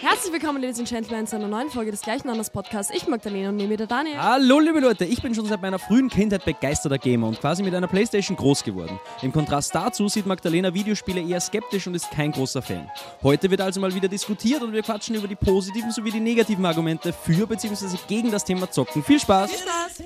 Herzlich willkommen, Ladies and Gentlemen, zu einer neuen Folge des gleichen Anders Podcasts. Ich, Magdalena, und nehme mir der Daniel. Hallo liebe Leute, ich bin schon seit meiner frühen Kindheit begeisterter Gamer und quasi mit einer Playstation groß geworden. Im Kontrast dazu sieht Magdalena Videospiele eher skeptisch und ist kein großer Fan. Heute wird also mal wieder diskutiert und wir quatschen über die positiven sowie die negativen Argumente für bzw. gegen das Thema Zocken. Viel Spaß! Spaß.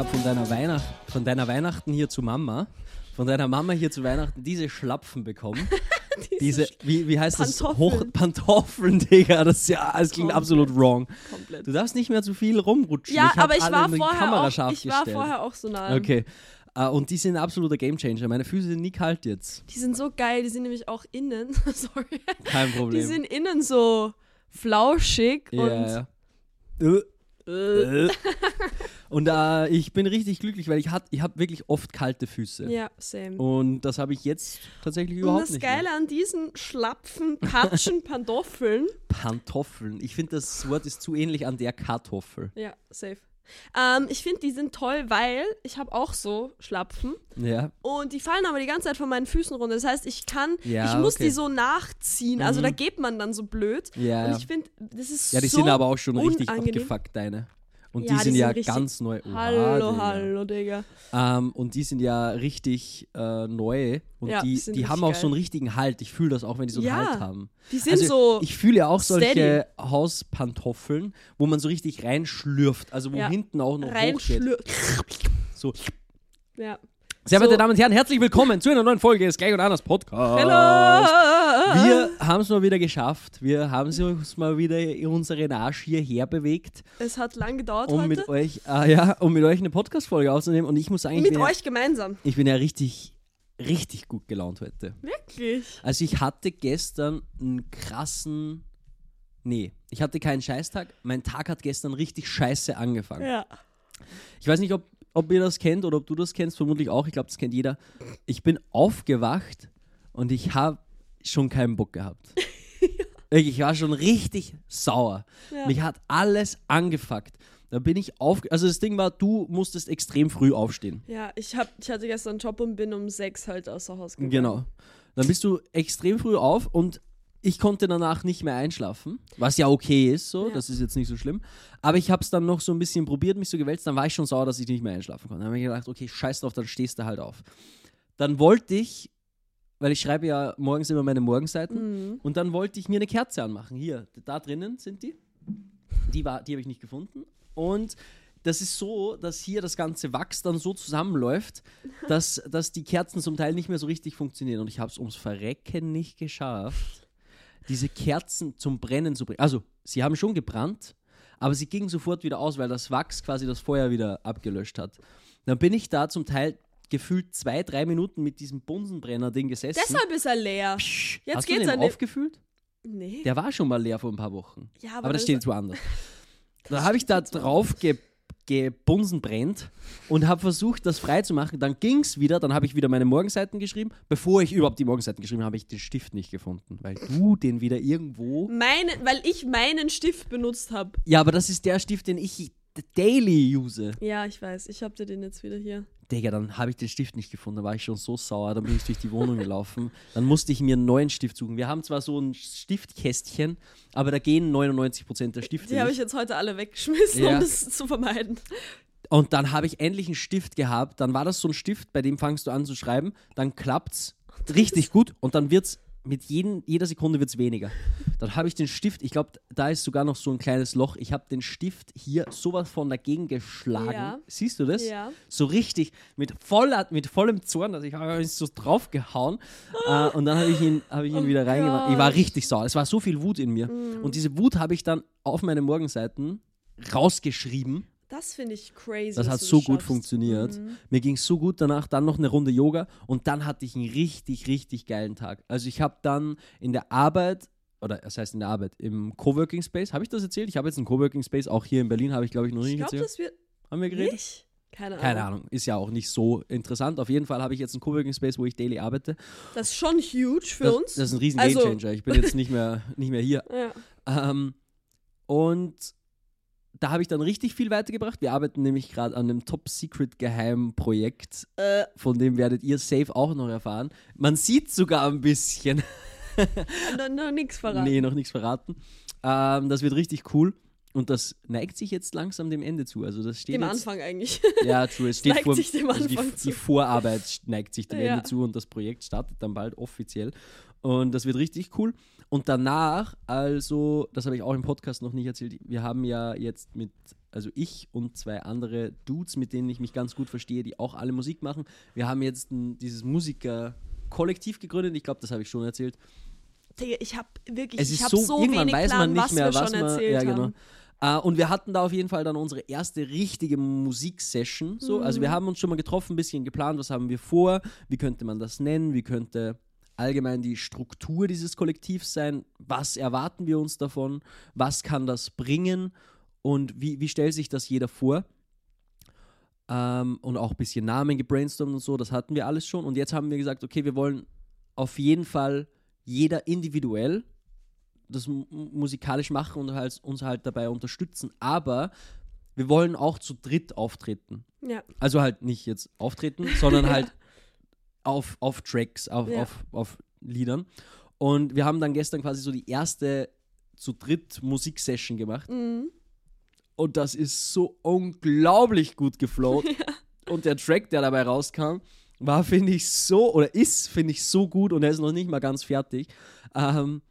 Habe von deiner Weihnacht, von deiner Weihnachten hier zu Mama, von deiner Mama hier zu Weihnachten diese Schlapfen bekommen. diese, wie, wie heißt das? Pantoffeln. Hoch, Pantoffeln, Digga. Das, ja, das klingt Komplett. absolut wrong. Komplett. Du darfst nicht mehr zu viel rumrutschen. Ja, ich aber ich war, vorher auch, ich war vorher auch so nah. Okay. Äh, und die sind ein absoluter Gamechanger. Meine Füße sind nie kalt jetzt. Die sind so geil, die sind nämlich auch innen, sorry, Kein Problem. die sind innen so flauschig ja, und ja. Äh, äh. und äh, ich bin richtig glücklich, weil ich, hat- ich habe wirklich oft kalte Füße. ja, same. Und das habe ich jetzt tatsächlich und überhaupt das nicht. Geile mehr. an diesen schlapfen, patschen Pantoffeln, Pantoffeln. Ich finde, das Wort ist zu ähnlich an der Kartoffel. ja, safe. Ähm, ich finde, die sind toll, weil ich habe auch so Schlapfen Ja. und die fallen aber die ganze Zeit von meinen Füßen runter. Das heißt, ich kann, Ja, ich muss okay. die so nachziehen. Also Mhm. da geht man dann so blöd. Ja, Und ich finde, das ist Ja, die so sind aber auch schon richtig unangenehm. abgefuckt, deine. Und Ja, die die sind sind ja ganz neu. Oha, Hallo, Digga. hallo, Digga. Ähm, und die sind ja richtig äh, neu. Und Ja, die, die sind haben richtig auch so einen richtigen Halt. Ich fühle das auch, wenn die so einen Ja. Halt haben. Die sind also, so. Ich fühle ja auch solche steady. Hauspantoffeln, wo man so richtig reinschlürft. Also wo hinten auch noch hochgeht. So. Ja. Sehr So. verehrte Damen und Herren, herzlich willkommen zu einer neuen Folge des Gleich und Anders Podcast. Hallo! Wir haben es mal wieder geschafft. Wir haben uns mal wieder in unseren Arsch hierher bewegt, Es hat lang gedauert um heute. mit euch, äh, ja, um mit euch eine Podcast-Folge aufzunehmen. Und ich muss sagen, ich Mit bin, ja, euch gemeinsam. ich bin ja richtig, richtig gut gelaunt heute. Wirklich. Also ich hatte gestern einen krassen. Nee, ich hatte keinen Scheißtag. Mein Tag hat gestern richtig scheiße angefangen. Ja. Ich weiß nicht, ob, ob ihr das kennt oder ob du das kennst, vermutlich auch. Ich glaube, das kennt jeder. Ich bin aufgewacht und ich habe schon keinen Bock gehabt. Wirklich, Ich war schon richtig sauer. Ja. Mich hat alles angefuckt. Da bin ich auf. Also das Ding war, du musstest extrem früh aufstehen. Ja, ich, hab, ich hatte gestern einen Job und bin um sechs halt außer Haus gegangen. Genau. Dann bist du extrem früh auf und ich konnte danach nicht mehr einschlafen, was ja okay ist, so, Ja. das ist jetzt nicht so schlimm. Aber ich habe es dann noch so ein bisschen probiert, mich so gewälzt, dann war ich schon sauer, dass ich nicht mehr einschlafen konnte. Dann habe ich gedacht, okay, scheiß drauf, dann stehst du halt auf. Dann wollte ich, weil ich schreibe ja morgens immer meine Morgenseiten, Mhm. und dann wollte ich mir eine Kerze anmachen. Hier, da drinnen sind die. Die, war- die habe ich nicht gefunden. Und das ist so, dass hier das ganze Wachs dann so zusammenläuft, dass, dass die Kerzen zum Teil nicht mehr so richtig funktionieren. Und ich habe es ums Verrecken nicht geschafft, diese Kerzen zum Brennen zu bringen. Also, sie haben schon gebrannt, aber sie gingen sofort wieder aus, weil das Wachs quasi das Feuer wieder abgelöscht hat. Dann bin ich da zum Teil gefühlt zwei, drei Minuten mit diesem Bunsenbrenner-Ding gesessen. Deshalb ist er leer. Psch, Jetzt Hast du geht's den an den- aufgefüllt? Nee. Der war schon mal leer vor ein paar Wochen. Ja, Aber, das das steht jetzt woanders. Da habe ich da drauf ge gebunsen brennt und habe versucht, das frei zu machen. Dann ging es wieder, dann habe ich wieder meine Morgenseiten geschrieben. Bevor ich überhaupt die Morgenseiten geschrieben habe, habe ich den Stift nicht gefunden, weil du den wieder irgendwo. Meine, weil ich meinen Stift benutzt habe. Ja, aber das ist der Stift, den ich daily use. Ja, ich weiß. Ich hab dir den jetzt wieder hier. Digga, dann habe ich den Stift nicht gefunden, da war ich schon so sauer, dann bin ich durch die Wohnung gelaufen. Dann musste ich mir einen neuen Stift suchen. Wir haben zwar so ein Stiftkästchen, aber da gehen 99% der Stifte Die habe ich jetzt heute alle weggeschmissen, Ja. um das zu vermeiden. Und dann habe ich endlich einen Stift gehabt. Dann war das so ein Stift, bei dem fangst du an zu schreiben. Dann klappt's richtig gut und dann wird's mit jeden, jeder Sekunde wird's weniger. Dann habe ich den Stift, ich glaube, da ist sogar noch so ein kleines Loch. Ich habe den Stift hier sowas von dagegen geschlagen. Ja. Siehst du das? Ja. So richtig, mit, voller, mit vollem Zorn, also ich habe so draufgehauen. äh, und dann habe ich ihn, hab ich ihn Oh wieder reingemacht. Ich war richtig sauer. Es war so viel Wut in mir. Mm. Und diese Wut habe ich dann auf meine Morgenseiten rausgeschrieben. Das finde ich crazy. Das dass hat so gut schaffst. funktioniert. Mhm. Mir ging es so gut danach, dann noch eine Runde Yoga und dann hatte ich einen richtig, richtig geilen Tag. Also ich habe dann in der Arbeit, oder das heißt in der Arbeit, im Coworking Space, habe ich das erzählt? Ich habe jetzt einen Coworking Space, auch hier in Berlin habe ich glaube ich noch Ich nicht glaube, erzählt. das wird Haben wir geredet? nicht. Keine Ahnung. Keine Ahnung, ist ja auch nicht so interessant. Auf jeden Fall habe ich jetzt einen Coworking Space, wo ich daily arbeite. Das ist schon huge für das, uns. Das ist ein riesen Also- Gamechanger. Ich bin jetzt nicht mehr, nicht mehr hier. ja. Ähm, und da habe ich dann richtig viel weitergebracht. Wir arbeiten nämlich gerade an einem Top-Secret-Geheim-Projekt, Äh, von dem werdet ihr safe auch noch erfahren. Man sieht sogar ein bisschen. noch, noch nichts verraten. Nee, noch nichts verraten. Ähm, das wird richtig cool. Und das neigt sich jetzt langsam dem Ende zu. Also das steht Dem jetzt, Anfang eigentlich. Ja, true. Es steht neigt vor, sich dem also die, Anfang zu. die Vorarbeit neigt sich dem Ja. Ende zu und das Projekt startet dann bald offiziell. Und das wird richtig cool. Und danach, also, das habe ich auch im Podcast noch nicht erzählt, wir haben ja jetzt mit, also ich und zwei andere Dudes, mit denen ich mich ganz gut verstehe, die auch alle Musik machen. Wir haben jetzt ein, dieses Musiker-Kollektiv gegründet. Ich glaube, das habe ich schon erzählt. Digga, ich habe wirklich, Es ich ist habe so, so, irgendwann wenig weiß Plan, man nicht was mehr, wir was schon man. erzählt Ja, genau. haben. Äh, und wir hatten da auf jeden Fall dann unsere erste richtige Musiksession. So. Also Mhm. wir haben uns schon mal getroffen, ein bisschen geplant, was haben wir vor, wie könnte man das nennen, wie könnte allgemein die Struktur dieses Kollektivs sein, was erwarten wir uns davon, was kann das bringen und wie, wie stellt sich das jeder vor. Ähm, und auch ein bisschen Namen gebrainstormt und so, das hatten wir alles schon. Und jetzt haben wir gesagt, okay, wir wollen auf jeden Fall jeder individuell das mu- musikalisch machen und halt, uns halt dabei unterstützen. Aber wir wollen auch zu dritt auftreten. Ja. Also halt nicht jetzt auftreten, sondern halt auf, auf Tracks, auf, Ja. auf, auf Liedern. Und wir haben dann gestern quasi so die erste zu dritt Musiksession gemacht. Mhm. Und das ist so unglaublich gut geflowt. Und der Track, der dabei rauskam, war, finde ich, so, oder ist, finde ich, so gut und er ist noch nicht mal ganz fertig. Ähm,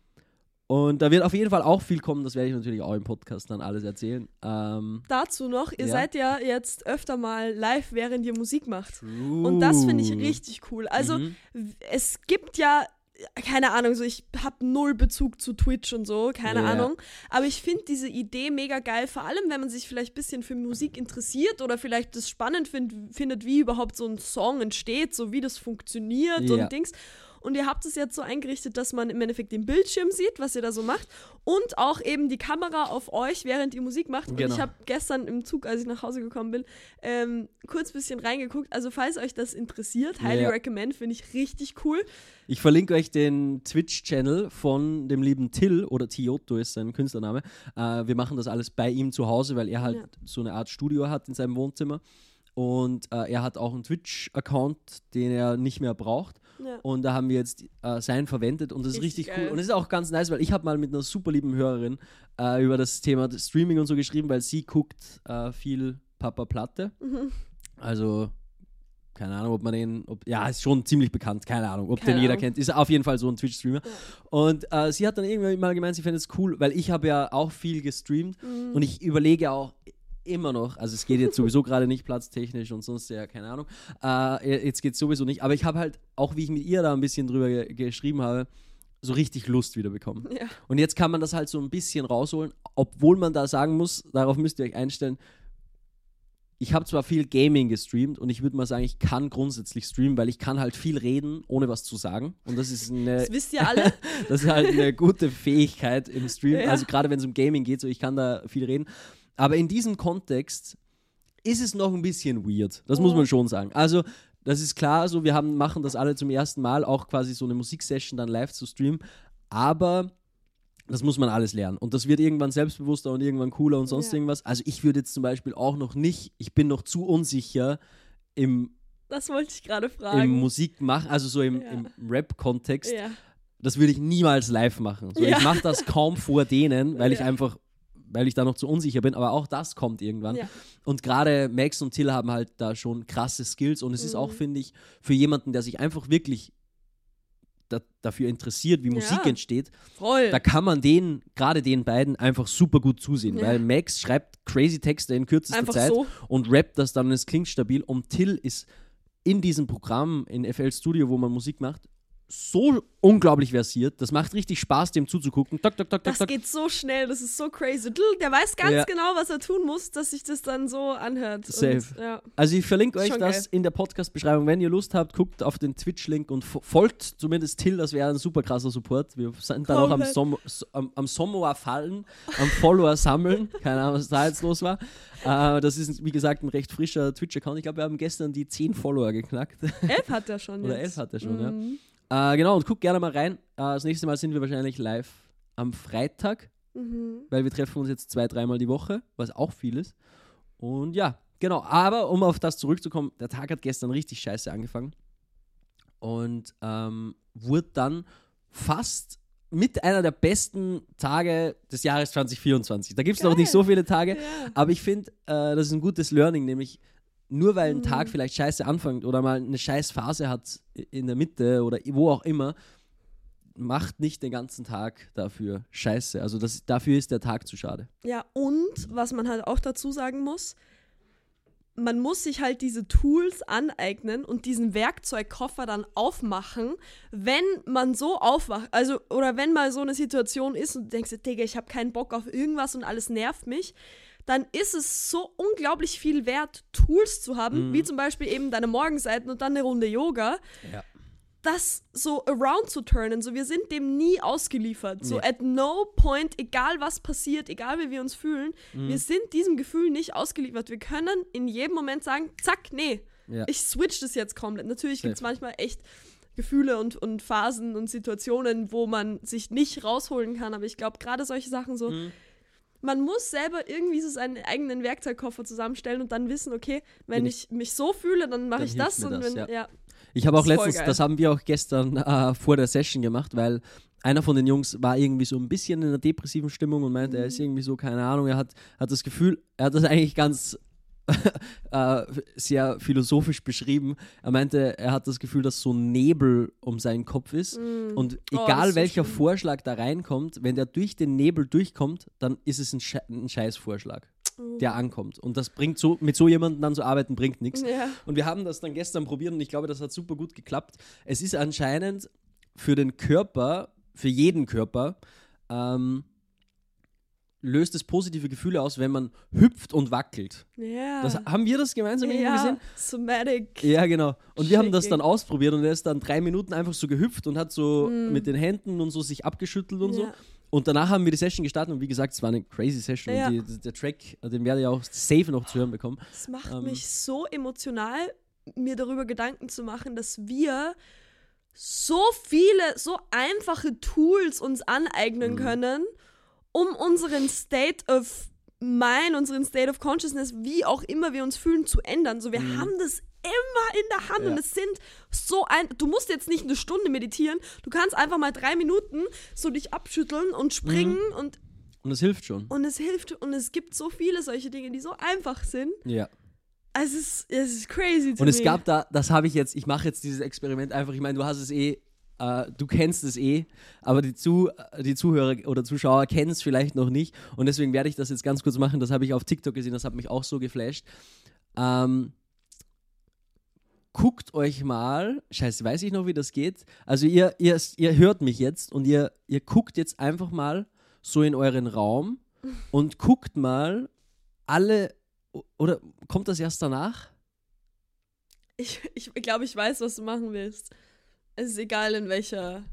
und da wird auf jeden Fall auch viel kommen, das werde ich natürlich auch im Podcast dann alles erzählen. Ähm, Dazu noch, ihr Ja. seid ja jetzt öfter mal live, während ihr Musik macht. Und das finde ich richtig cool. Also, Mhm. es gibt ja, keine Ahnung, so ich habe null Bezug zu Twitch und so, keine Ja. Ahnung. Aber ich finde diese Idee mega geil, vor allem wenn man sich vielleicht ein bisschen für Musik interessiert oder vielleicht das spannend find, findet, wie überhaupt so ein Song entsteht, so wie das funktioniert Ja. und Dings. Und ihr habt es jetzt so eingerichtet, dass man im Endeffekt den Bildschirm sieht, was ihr da so macht. Und auch eben die Kamera auf euch, während ihr Musik macht. Und Genau. ich habe gestern im Zug, als ich nach Hause gekommen bin, ähm, kurz ein bisschen reingeguckt. Also falls euch das interessiert, highly Ja. recommend, finde ich richtig cool. Ich verlinke euch den Twitch-Channel von dem lieben Till oder Tioto ist sein Künstlername. Äh, wir machen das alles bei ihm zu Hause, weil er halt Ja. so eine Art Studio hat in seinem Wohnzimmer. Und äh, er hat auch einen Twitch-Account, den er nicht mehr braucht. Ja. Und da haben wir jetzt äh, seinen verwendet und das ist Richtig richtig cool. geil. Und es ist auch ganz nice, weil ich habe mal mit einer super lieben Hörerin äh, über das Thema Streaming und so geschrieben, weil sie guckt äh, viel Papa Platte. Mhm. Also keine Ahnung, ob man den, ob, ja, ist schon ziemlich bekannt, keine Ahnung, ob Keine den jeder Ahnung. kennt. Ist auf jeden Fall so ein Twitch-Streamer. Und äh, sie hat dann irgendwann mal gemeint, sie fände es cool, weil ich habe ja auch viel gestreamt Mhm. und ich überlege auch immer noch, also es geht jetzt sowieso gerade nicht platztechnisch und sonst ja, keine Ahnung, äh, jetzt geht es sowieso nicht, aber ich habe halt, auch wie ich mit ihr da ein bisschen drüber ge geschrieben habe, so richtig Lust wieder bekommen. Ja. Und jetzt kann man das halt so ein bisschen rausholen, obwohl man da sagen muss, darauf müsst ihr euch einstellen, ich habe zwar viel Gaming gestreamt und ich würde mal sagen, ich kann grundsätzlich streamen, weil ich kann halt viel reden, ohne was zu sagen. Und das ist eine, Das wisst ihr alle. das ist halt eine gute Fähigkeit im Stream. Ja. Also gerade wenn es um Gaming geht, so ich kann da viel reden. Aber in diesem Kontext ist es noch ein bisschen weird. Das muss Oh. man schon sagen. Also das ist klar, so wir haben, machen das alle zum ersten Mal, auch quasi so eine Musiksession dann live zu streamen. Aber das muss man alles lernen. Und das wird irgendwann selbstbewusster und irgendwann cooler und sonst Ja. irgendwas. Also ich würde jetzt zum Beispiel auch noch nicht, ich bin noch zu unsicher im, Das wollte ich gerade im fragen. Musik machen, also so im, Ja. im Rap-Kontext ja. das würde ich niemals live machen. So. Ich mache das kaum vor denen, weil ich einfach, weil ich da noch zu unsicher bin, aber auch das kommt irgendwann. Ja. Und gerade Max und Till haben halt da schon krasse Skills und es ist auch, Mhm. finde ich, für jemanden, der sich einfach wirklich da, dafür interessiert, wie Musik Ja. entsteht, Voll. da kann man den, gerade den beiden, einfach super gut zusehen, Ja. weil Max schreibt crazy Texte in kürzester Einfach Zeit so. und rappt das dann und es klingt stabil und Till ist in diesem Programm in FL Studio, wo man Musik macht, so unglaublich versiert. Das macht richtig Spaß, dem zuzugucken. Tok, tok, tok, Das geht so schnell, das ist so crazy. Der weiß ganz Ja. genau, was er tun muss, dass sich das dann so anhört. Safe. Und, ja. Also ich verlinke euch das geil. in der Podcast-Beschreibung. Wenn ihr Lust habt, guckt auf den Twitch-Link und fo- folgt zumindest Till, das wäre ein super krasser Support. Wir sind dann auch am. Som so- am, am Sommoa fallen, am Follower sammeln. Keine Ahnung, was da jetzt los war. Äh, das ist, wie gesagt, ein recht frischer Twitch-Account. Ich glaube, wir haben gestern die 10 Follower geknackt. Elf hat er schon. Oder jetzt. 11 hat er schon, ja. Äh, genau, und guckt gerne mal rein. Äh, das nächste Mal sind wir wahrscheinlich live am Freitag, Mhm. weil wir treffen uns jetzt zwei, dreimal die Woche, was auch viel ist. Und ja, genau. Aber um auf das zurückzukommen, der Tag hat gestern richtig scheiße angefangen und ähm, wurde dann fast mit einer der besten Tage des Jahres 2024. Da gibt es noch nicht so viele Tage, Ja. aber ich finde, äh, das ist ein gutes Learning, nämlich nur weil ein Mhm. Tag vielleicht scheiße anfängt oder mal eine scheiß Phase hat in der Mitte oder wo auch immer, macht nicht den ganzen Tag dafür scheiße. Also das, dafür ist der Tag zu schade. Ja, und was man halt auch dazu sagen muss, man muss sich halt diese Tools aneignen und diesen Werkzeugkoffer dann aufmachen, wenn man so aufwacht, also oder wenn mal so eine Situation ist und du denkst, Digga, ich habe keinen Bock auf irgendwas und alles nervt mich, dann ist es so unglaublich viel wert, Tools zu haben, Mhm. wie zum Beispiel eben deine Morgenseiten und dann eine Runde Yoga, Ja. das so around zu turnen. So, wir sind dem nie ausgeliefert. So, Nee. at no point, egal was passiert, egal wie wir uns fühlen, Mhm. wir sind diesem Gefühl nicht ausgeliefert. Wir können in jedem Moment sagen, zack, nee, Ja. ich switch das jetzt komplett. Natürlich gibt es manchmal echt Gefühle und, und Phasen und Situationen, wo man sich nicht rausholen kann. Aber ich glaube, gerade solche Sachen so, Mhm. Man muss selber irgendwie so seinen eigenen Werkzeugkoffer zusammenstellen und dann wissen, okay, wenn Wenn ich, mich so fühle, dann mache ich das. Und das, wenn, ja. ja. Ich habe auch letztens, das haben wir auch gestern äh, vor der Session gemacht, weil einer von den Jungs war irgendwie so ein bisschen in einer depressiven Stimmung und meinte, er Mhm. ist irgendwie so, keine Ahnung, er hat, hat das Gefühl, er hat das eigentlich ganz äh, sehr philosophisch beschrieben. Er meinte, er hat das Gefühl, dass so ein Nebel um seinen Kopf ist Mm. und Oh, egal so welcher schlimm. Vorschlag da reinkommt, wenn der durch den Nebel durchkommt, dann ist es ein, Sche ein Scheißvorschlag, Oh. der ankommt. Und das bringt so, mit so jemandem dann zu arbeiten, bringt nichts. Ja. Und wir haben das dann gestern probiert und ich glaube, das hat super gut geklappt. Es ist anscheinend für den Körper, für jeden Körper, ähm, löst es positive Gefühle aus, wenn man hüpft und wackelt. Ja. Das, haben wir das gemeinsam irgendwie ja, gesehen? Somatic. Ja, genau. Und wir haben das dann Shaking. ausprobiert und er ist dann drei Minuten einfach so gehüpft und hat so mit den Händen und so sich abgeschüttelt und so. Mm. Ja. Und danach haben wir die Session gestartet und wie gesagt, es war eine crazy Session Ja. und die, der Track, den werde ich auch safe noch zu hören bekommen. Es macht Ähm. mich so emotional, mir darüber Gedanken zu machen, dass wir so viele, so einfache Tools uns aneignen Mhm. können, um unseren State of Mind, unseren State of Consciousness, wie auch immer wir uns fühlen, zu ändern. So, wir haben das immer in der Hand Mhm. Ja. und es sind so ein. Du musst jetzt nicht eine Stunde meditieren, du kannst einfach mal drei Minuten so dich abschütteln und springen Mhm. und, Und es hilft schon. und es hilft und es gibt so viele solche Dinge, die so einfach sind. Ja. Es ist, es ist crazy Und es me. gab da, das habe ich jetzt, ich mache jetzt dieses Experiment einfach, ich meine, du hast es eh, äh, du kennst es eh, aber die, Zu, die Zuhörer oder Zuschauer kennen es vielleicht noch nicht und deswegen werde ich das jetzt ganz kurz machen, das habe ich auf TikTok gesehen, das hat mich auch so geflasht. Ähm, guckt euch mal, scheiße, weiß ich noch, wie das geht? Also ihr, ihr, ihr hört mich jetzt und ihr, ihr guckt jetzt einfach mal so in euren Raum und guckt mal alle, oder kommt das erst danach? Ich, ich glaube, ich weiß, was du machen willst. Es ist egal, in welcher.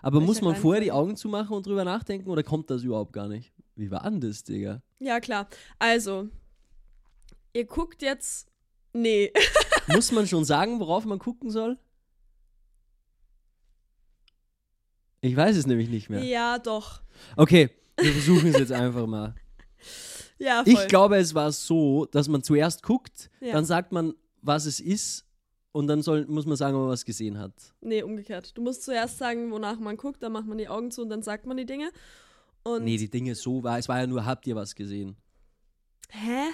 Aber muss man vorher die? Augen zumachen und drüber nachdenken oder kommt das überhaupt gar nicht? Wie war denn das, Digga? Ja, klar. Also, ihr guckt jetzt. Nee. Muss man schon sagen, worauf man gucken soll? Ich weiß es nämlich nicht mehr. ja, doch. Okay, wir versuchen es jetzt einfach mal. Ja, voll. Ich glaube, es war so, dass man zuerst guckt, Ja. dann sagt man, was es ist und dann soll, muss man sagen, ob man was gesehen hat. Nee, umgekehrt. Du musst zuerst sagen, wonach man guckt, dann macht man die Augen zu und dann sagt man die Dinge. Und. Nee, die Dinge so war, es war ja nur, habt ihr was gesehen? Hä?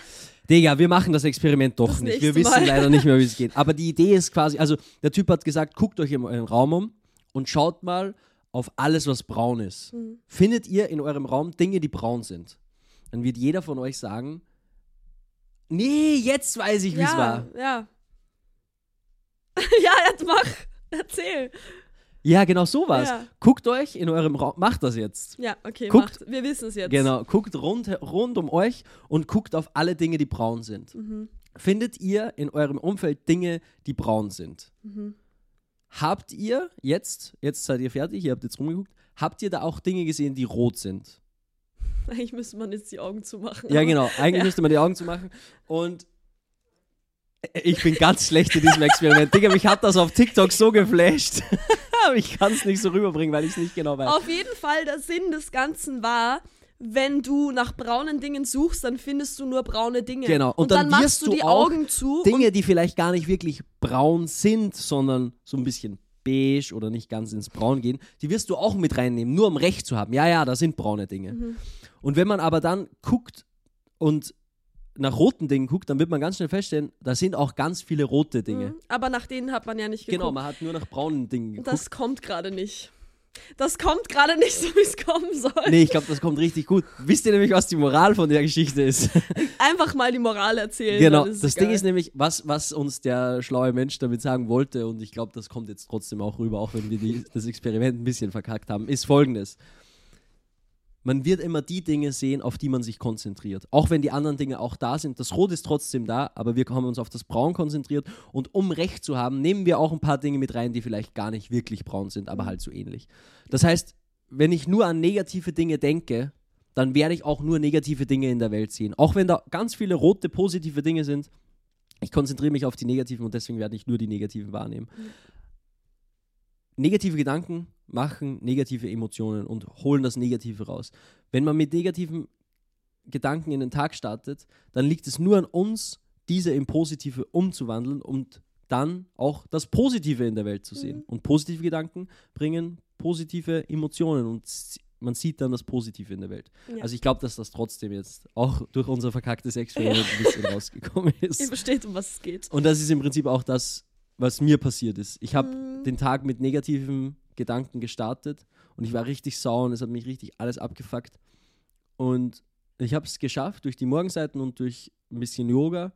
Digga, wir machen das Experiment doch Das nicht. Wir wissen Mal. leider nicht mehr, wie es geht. Aber die Idee ist quasi, also der Typ hat gesagt, guckt euch in eurem Raum um und schaut mal auf alles, was braun ist. Mhm. Findet ihr in eurem Raum Dinge, die braun sind? Dann wird jeder von euch sagen, nee, jetzt weiß ich, wie es Ja, war. ja. ja, jetzt mach. Erzähl. Ja, genau sowas. Ja. Guckt euch in eurem Raum, macht das jetzt. Ja, okay, Guckt- macht. Wir wissen es jetzt. Genau, guckt rund, rund um euch und guckt auf alle Dinge, die braun sind. Mhm. Findet ihr in eurem Umfeld Dinge, die braun sind? Mhm. Habt ihr jetzt, jetzt seid ihr fertig, ihr habt jetzt rumgeguckt, habt ihr da auch Dinge gesehen, die rot sind? Eigentlich müsste man jetzt die Augen zumachen. Ja, genau. Eigentlich Ja. müsste man die Augen zumachen. Und ich bin ganz schlecht in diesem Experiment. Digga, mich hat das auf TikTok so geflasht. Aber ich kann es nicht so rüberbringen, weil ich es nicht genau weiß. Auf jeden Fall, der Sinn des Ganzen war, wenn du nach braunen Dingen suchst, dann findest du nur braune Dinge. Genau, und Und, dann, dann machst wirst du die Augen zu. Dinge, die vielleicht gar nicht wirklich braun sind, sondern so ein bisschen beige oder nicht ganz ins Braun gehen, die wirst du auch mit reinnehmen, nur um Recht zu haben. Ja, ja, da sind braune Dinge. Mhm. Und wenn man aber dann guckt und nach roten Dingen guckt, dann wird man ganz schnell feststellen, da sind auch ganz viele rote Dinge. Mhm. Aber nach denen hat man ja nicht geguckt. Genau, man hat nur nach braunen Dingen geguckt. das kommt gerade nicht. Das kommt gerade nicht so, wie es kommen soll. Nee, ich glaube, das kommt richtig gut. Wisst ihr nämlich, was die Moral von der Geschichte ist? Einfach mal die Moral erzählen. genau. Das Ding egal. ist nämlich, was, was uns der schlaue Mensch damit sagen wollte, und ich glaube, das kommt jetzt trotzdem auch rüber, auch wenn wir die, das Experiment ein bisschen verkackt haben, ist folgendes. Man wird immer die Dinge sehen, auf die man sich konzentriert. Auch wenn die anderen Dinge auch da sind. Das Rot ist trotzdem da, aber wir haben uns auf das Braun konzentriert. Und um Recht zu haben, nehmen wir auch ein paar Dinge mit rein, die vielleicht gar nicht wirklich braun sind, aber halt so ähnlich. Das heißt, wenn ich nur an negative Dinge denke, dann werde ich auch nur negative Dinge in der Welt sehen. Auch wenn da ganz viele rote, positive Dinge sind. Ich konzentriere mich auf die negativen und deswegen werde ich nur die negativen wahrnehmen. Negative Gedanken machen negative Emotionen und holen das Negative raus. Wenn man mit negativen Gedanken in den Tag startet, dann liegt es nur an uns, diese in positive umzuwandeln und dann auch das Positive in der Welt zu sehen. Mhm. Und positive Gedanken bringen positive Emotionen und man sieht dann das Positive in der Welt. Ja. Also ich glaube, dass das trotzdem jetzt auch durch unser verkacktes Experiment ein bisschen rausgekommen Ihr ist. versteht, um was es geht. Und das ist im Prinzip auch das, was mir passiert ist. Ich habe Mhm. den Tag mit negativen Gedanken gestartet und ich war richtig sauer und es hat mich richtig alles abgefuckt. Und ich habe es geschafft, durch die Morgenseiten und durch ein bisschen Yoga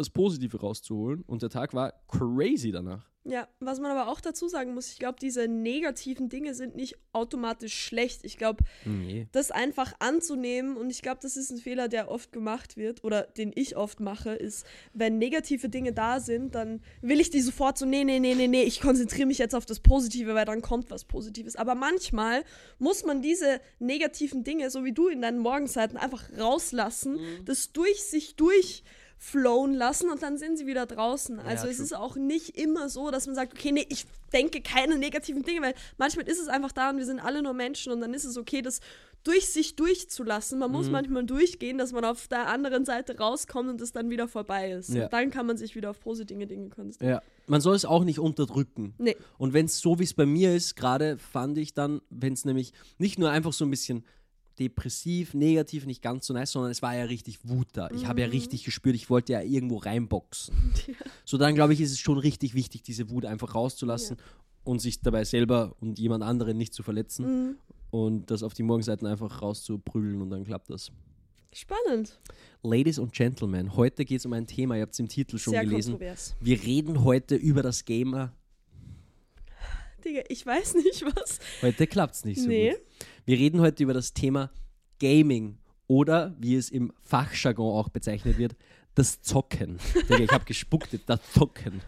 das Positive rauszuholen. Und der Tag war crazy danach. Ja, was man aber auch dazu sagen muss, ich glaube, diese negativen Dinge sind nicht automatisch schlecht. Ich glaube, Nee. das einfach anzunehmen und ich glaube, das ist ein Fehler, der oft gemacht wird oder den ich oft mache, ist, wenn negative Dinge da sind, dann will ich die sofort so, nee, nee, nee, nee, nee, ich konzentriere mich jetzt auf das Positive, weil dann kommt was Positives. Aber manchmal muss man diese negativen Dinge, so wie du in deinen Morgenzeiten, einfach rauslassen, das durch sich durchflowen lassen und dann sind sie wieder draußen. Also es true. ist auch nicht immer so, dass man sagt, okay, nee, ich denke keine negativen Dinge, weil manchmal ist es einfach da und wir sind alle nur Menschen und dann ist es okay, das durch sich durchzulassen. Man muss Mhm. manchmal durchgehen, dass man auf der anderen Seite rauskommt und es dann wieder vorbei ist. Ja. Und dann kann man sich wieder auf positive Dinge konzentrieren. Ja. Man soll es auch nicht unterdrücken. Nee. Und wenn es so, wie es bei mir ist, gerade fand ich dann, wenn es nämlich nicht nur einfach so ein bisschen depressiv, negativ, nicht ganz so nice, sondern es war ja richtig Wut da. Ich habe ja richtig gespürt, ich wollte ja irgendwo reinboxen. So dann, glaube ich, ist es schon richtig wichtig, diese Wut einfach rauszulassen und sich dabei selber und jemand anderen nicht zu verletzen Mhm. und das auf die Morgenseiten einfach rauszuprügeln und dann klappt das. Spannend. Ladies und Gentlemen, heute geht es um ein Thema, ihr habt es im Titel schon Sehr gelesen. kontrovers. Wir reden heute über das Gamer. Digga, ich weiß nicht was. Heute klappt es nicht so Nee. gut. Wir reden heute über das Thema Gaming oder, wie es im Fachjargon auch bezeichnet wird, das Zocken. Digga, ich habe gespuckt, das Zocken.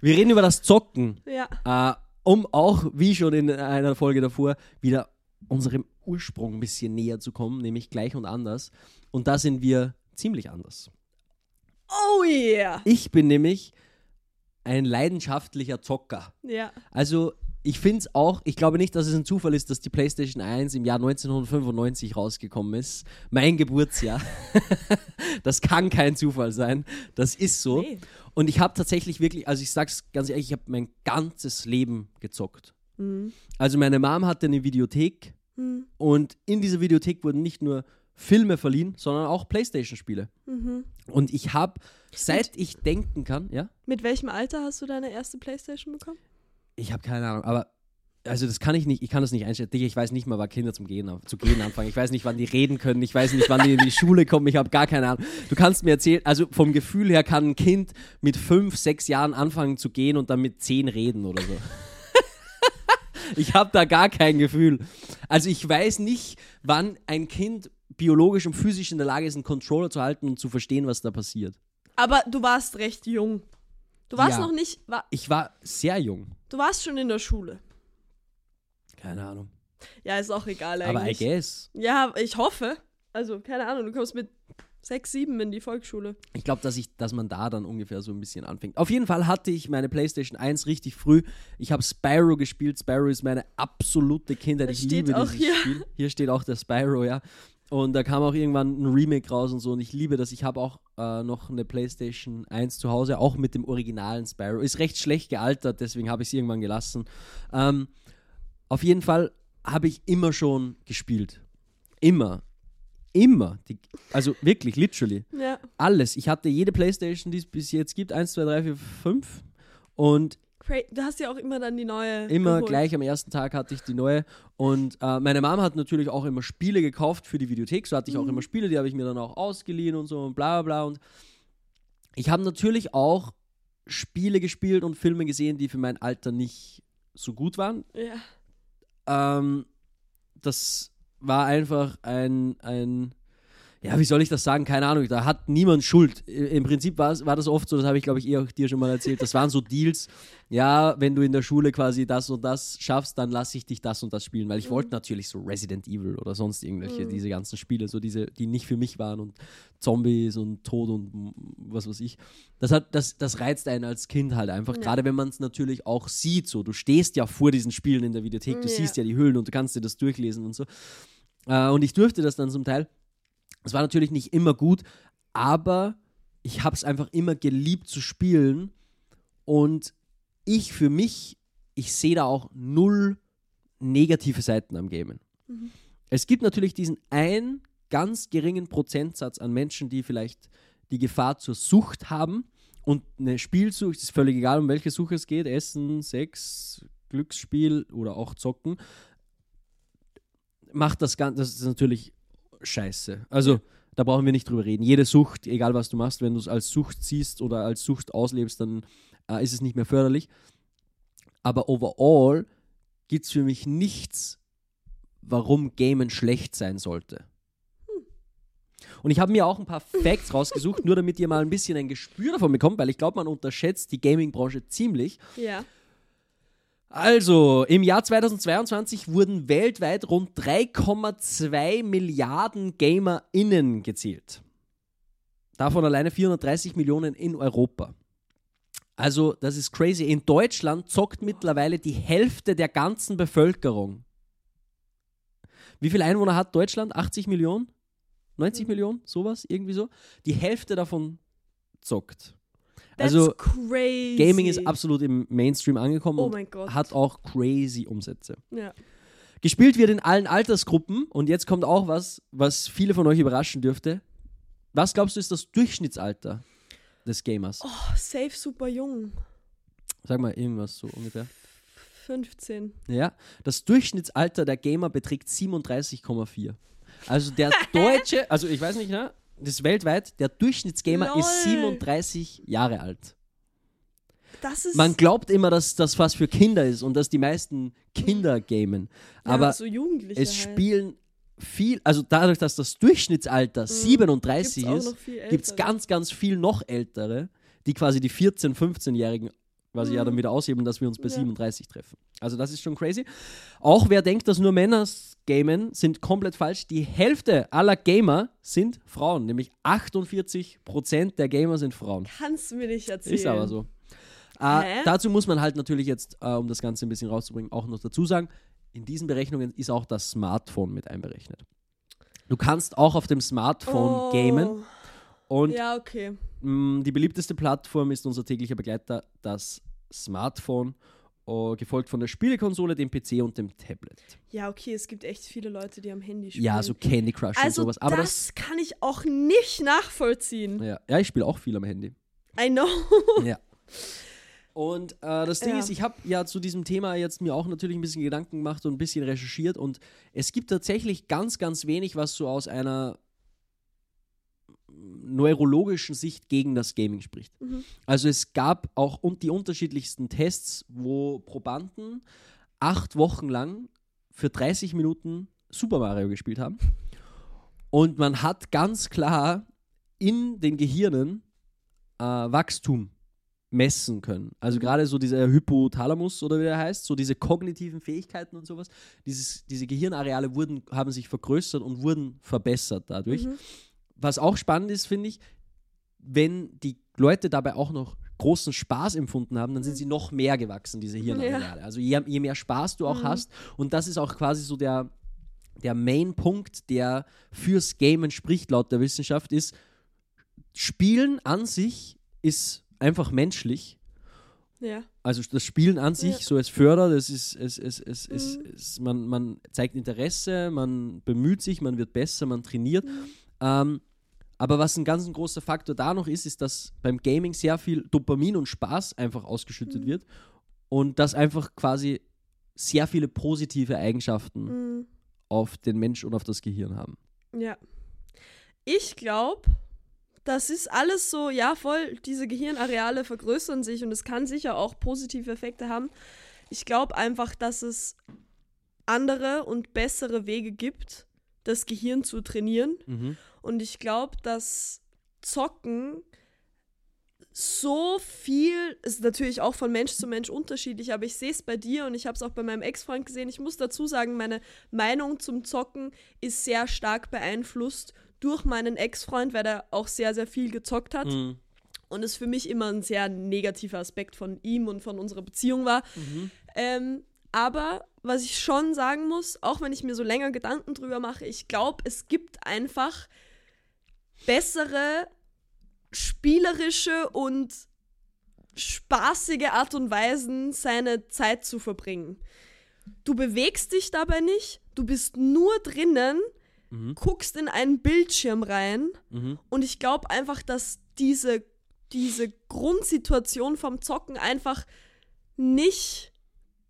Wir reden über das Zocken, Ja. äh, um auch, wie schon in einer Folge davor, wieder unserem Ursprung ein bisschen näher zu kommen, nämlich gleich und anders. Und da sind wir ziemlich anders. Oh yeah. Ich bin nämlich ein leidenschaftlicher Zocker. Ja. Also, ich finde es auch, ich glaube nicht, dass es ein Zufall ist, dass die PlayStation 1 im Jahr 1995 rausgekommen ist. Mein Geburtsjahr. das kann kein Zufall sein. Das ist so. Nee. Und ich habe tatsächlich wirklich, also ich sag's ganz ehrlich, ich habe mein ganzes Leben gezockt. Mhm. Also meine Mom hatte eine Videothek Mhm. und in dieser Videothek wurden nicht nur Filme verliehen, sondern auch Playstation-Spiele. Mhm. Und ich habe, seit ich denken kann, ja, Mit welchem Alter hast du deine erste Playstation bekommen? Ich habe keine Ahnung, aber also das kann ich nicht, ich kann das nicht einschätzen. Ich weiß nicht mal, wann Kinder zum Gehen, zu gehen anfangen. Ich weiß nicht, wann die reden können. Ich weiß nicht, wann die in die Schule kommen. Ich habe gar keine Ahnung. Du kannst mir erzählen, also vom Gefühl her kann ein Kind mit fünf, sechs Jahren anfangen zu gehen und dann mit zehn reden oder so. ich habe da gar kein Gefühl. Also ich weiß nicht, wann ein Kind biologisch und physisch in der Lage ist, einen Controller zu halten und zu verstehen, was da passiert. Aber du warst recht jung. Du warst Ja. noch nicht. War, Ich war sehr jung. du warst schon in der Schule. Keine Ahnung. Ja, ist auch egal Aber I eigentlich. guess. ja, ich hoffe. Also, keine Ahnung, du kommst mit sechs, sieben in die Volksschule. Ich glaube, dass, ich- dass man da dann ungefähr so ein bisschen anfängt. Auf jeden Fall hatte ich meine PlayStation 1 richtig früh. Ich habe Spyro gespielt. Spyro ist meine absolute Kindheit. Das Ich liebe dieses hier. Spiel. Hier steht auch der Spyro, ja. Und da kam auch irgendwann ein Remake raus und so. Und ich liebe das. Ich habe auch äh, noch eine PlayStation 1 zu Hause, auch mit dem originalen Spyro. Ist recht schlecht gealtert, deswegen habe ich es irgendwann gelassen. Ähm, auf jeden Fall habe ich immer schon gespielt. Immer. Immer. Die, also wirklich, literally Ja. alles. Ich hatte jede Playstation, die es bis jetzt gibt. 1, 2, 3, 4, 5. Und du hast ja auch immer dann die neue. immer geholt. gleich am ersten Tag hatte ich die neue. Und äh, meine Mama hat natürlich auch immer Spiele gekauft für die Videothek. So hatte ich auch immer Spiele, die habe ich mir dann auch ausgeliehen und so und bla bla bla. Und ich habe natürlich auch Spiele gespielt und Filme gesehen, die für mein Alter nicht so gut waren. Ja. Ähm, das war einfach ein, ein, ja, wie soll ich das sagen? Keine Ahnung, da hat niemand Schuld. Im Prinzip war, war das oft so, das habe ich glaube ich eh auch dir schon mal erzählt. Das waren so Deals, ja, wenn du in der Schule quasi das und das schaffst, dann lasse ich dich das und das spielen, weil ich wollte natürlich so Resident Evil oder sonst irgendwelche, diese ganzen Spiele, so diese, die nicht für mich waren und Zombies und Tod und was weiß ich. Das, hat, das, das reizt einen als Kind halt einfach, Ja. gerade wenn man es natürlich auch sieht, so, du stehst ja vor diesen Spielen in der Videothek, du Ja. siehst ja die Hüllen und du kannst dir das durchlesen und so. Äh, und ich durfte das dann zum Teil. Es war natürlich nicht immer gut, aber ich habe es einfach immer geliebt zu spielen. Und ich für mich, ich sehe da auch null negative Seiten am Gamen. Es gibt natürlich diesen einen ganz geringen Prozentsatz an Menschen, die vielleicht die Gefahr zur Sucht haben und eine Spielsucht, ist völlig egal, um welche Suche es geht, Essen, Sex, Glücksspiel oder auch Zocken, macht das Ganze, das ist natürlich scheiße. Also, da brauchen wir nicht drüber reden. Jede Sucht, egal was du machst, wenn du es als Sucht siehst oder als Sucht auslebst, dann äh, ist es nicht mehr förderlich. Aber overall gibt es für mich nichts, warum Gamen schlecht sein sollte. Und ich habe mir auch ein paar Facts rausgesucht, nur damit ihr mal ein bisschen ein Gespür davon bekommt, weil ich glaube, man unterschätzt die Gaming-Branche ziemlich. Ja. Also, im Jahr 2022 wurden weltweit rund 3,2 Milliarden GamerInnen gezählt. Davon alleine 430 Millionen in Europa. Also, das ist crazy. In Deutschland zockt mittlerweile die Hälfte der ganzen Bevölkerung. Wie viele Einwohner hat Deutschland? 80 Millionen? 90 Millionen? Sowas? Irgendwie so? Die Hälfte davon zockt. That's Also, crazy. Gaming ist absolut im Mainstream angekommen Oh und mein Gott. hat auch crazy Umsätze. Ja. Gespielt wird in allen Altersgruppen und jetzt kommt auch was, was viele von euch überraschen dürfte. Was glaubst du ist das Durchschnittsalter des Gamers? Oh, safe super jung. Sag mal irgendwas so ungefähr. 15. Ja, das Durchschnittsalter der Gamer beträgt 37,4. Also der deutsche, also ich weiß nicht, ne? Das ist weltweit, der Durchschnittsgamer ist Lol. 37 Jahre alt. Das ist. Man glaubt immer, dass das was für Kinder ist und dass die meisten Kinder gamen. ja, Aber so es halt. spielen viel, also dadurch, dass das Durchschnittsalter 37 Mhm. Gibt's auch ist, gibt es ganz, ganz viel noch ältere, die quasi die 14-, 15-Jährigen quasi ja dann wieder ausheben, dass wir uns bei Mhm. Ja. 37 treffen. Also das ist schon crazy. Auch wer denkt, dass nur Männer gamen, sind komplett falsch. Die Hälfte aller Gamer sind Frauen, nämlich 48% der Gamer sind Frauen. Kannst du mir nicht erzählen. Ist aber so. Äh, dazu muss man halt natürlich jetzt, äh, um das Ganze ein bisschen rauszubringen, auch noch dazu sagen, in diesen Berechnungen ist auch das Smartphone mit einberechnet. Du kannst auch auf dem Smartphone oh. gamen und Ja, okay. mh, die beliebteste Plattform ist unser täglicher Begleiter, das Smartphone, äh, gefolgt von der Spielekonsole, dem PC und dem Tablet. Ja, okay, es gibt echt viele Leute, die am Handy spielen. Ja, so Candy Crush also und sowas. Aber das, kann ich auch nicht nachvollziehen. das, ja, ja, ich spiele auch viel am Handy. I know. Ja. Und äh, das Ding Ja. ist, ich habe ja zu diesem Thema jetzt mir auch natürlich ein bisschen Gedanken gemacht und ein bisschen recherchiert und es gibt tatsächlich ganz, ganz wenig, was so aus einer neurologischen Sicht gegen das Gaming spricht. Also es gab auch und die unterschiedlichsten Tests, wo Probanden acht Wochen lang für 30 Minuten Super Mario gespielt haben. Und man hat ganz klar in den Gehirnen äh, Wachstum messen können. Also gerade so dieser Hypothalamus oder wie der heißt, so diese kognitiven Fähigkeiten und sowas, dieses, diese Gehirnareale wurden, haben sich vergrößert und wurden verbessert dadurch. Mhm. Was auch spannend ist, finde ich, wenn die Leute dabei auch noch großen Spaß empfunden haben, dann sind sie noch mehr gewachsen, diese Hirnareale. Also je, je mehr Spaß du auch Mhm. hast, und das ist auch quasi so der, der Main-Punkt, der fürs Gamen spricht, laut der Wissenschaft, ist, Spielen an sich ist einfach menschlich. Ja. Also das Spielen an sich, Ja. so als Förder, das ist, es, es, es, es, Mhm. es, man, man zeigt Interesse, man bemüht sich, man wird besser, man trainiert. Mhm. Ähm, aber was ein ganz ein großer Faktor da noch ist, ist, dass beim Gaming sehr viel Dopamin und Spaß einfach ausgeschüttet Mhm. wird und das einfach quasi sehr viele positive Eigenschaften Mhm. auf den Mensch und auf das Gehirn haben. Ja. Ich glaube, das ist alles so, ja, voll, diese Gehirnareale vergrößern sich und es kann sicher auch positive Effekte haben. Ich glaube einfach, dass es andere und bessere Wege gibt, das Gehirn zu trainieren. Mhm. Und ich glaube, dass Zocken so viel, ist natürlich auch von Mensch zu Mensch unterschiedlich, aber ich sehe es bei dir und ich habe es auch bei meinem Ex-Freund gesehen. Ich muss dazu sagen, meine Meinung zum Zocken ist sehr stark beeinflusst durch meinen Ex-Freund, weil er auch sehr, sehr viel gezockt hat Mhm. und es für mich immer ein sehr negativer Aspekt von ihm und von unserer Beziehung war. Mhm. Ähm, aber was ich schon sagen muss, auch wenn ich mir so länger Gedanken drüber mache, ich glaube, es gibt einfach bessere spielerische und spaßige Art und Weisen, seine Zeit zu verbringen. Du bewegst dich dabei nicht, du bist nur drinnen, Mhm. guckst in einen Bildschirm rein Mhm. und ich glaube einfach, dass diese, diese Grundsituation vom Zocken einfach nicht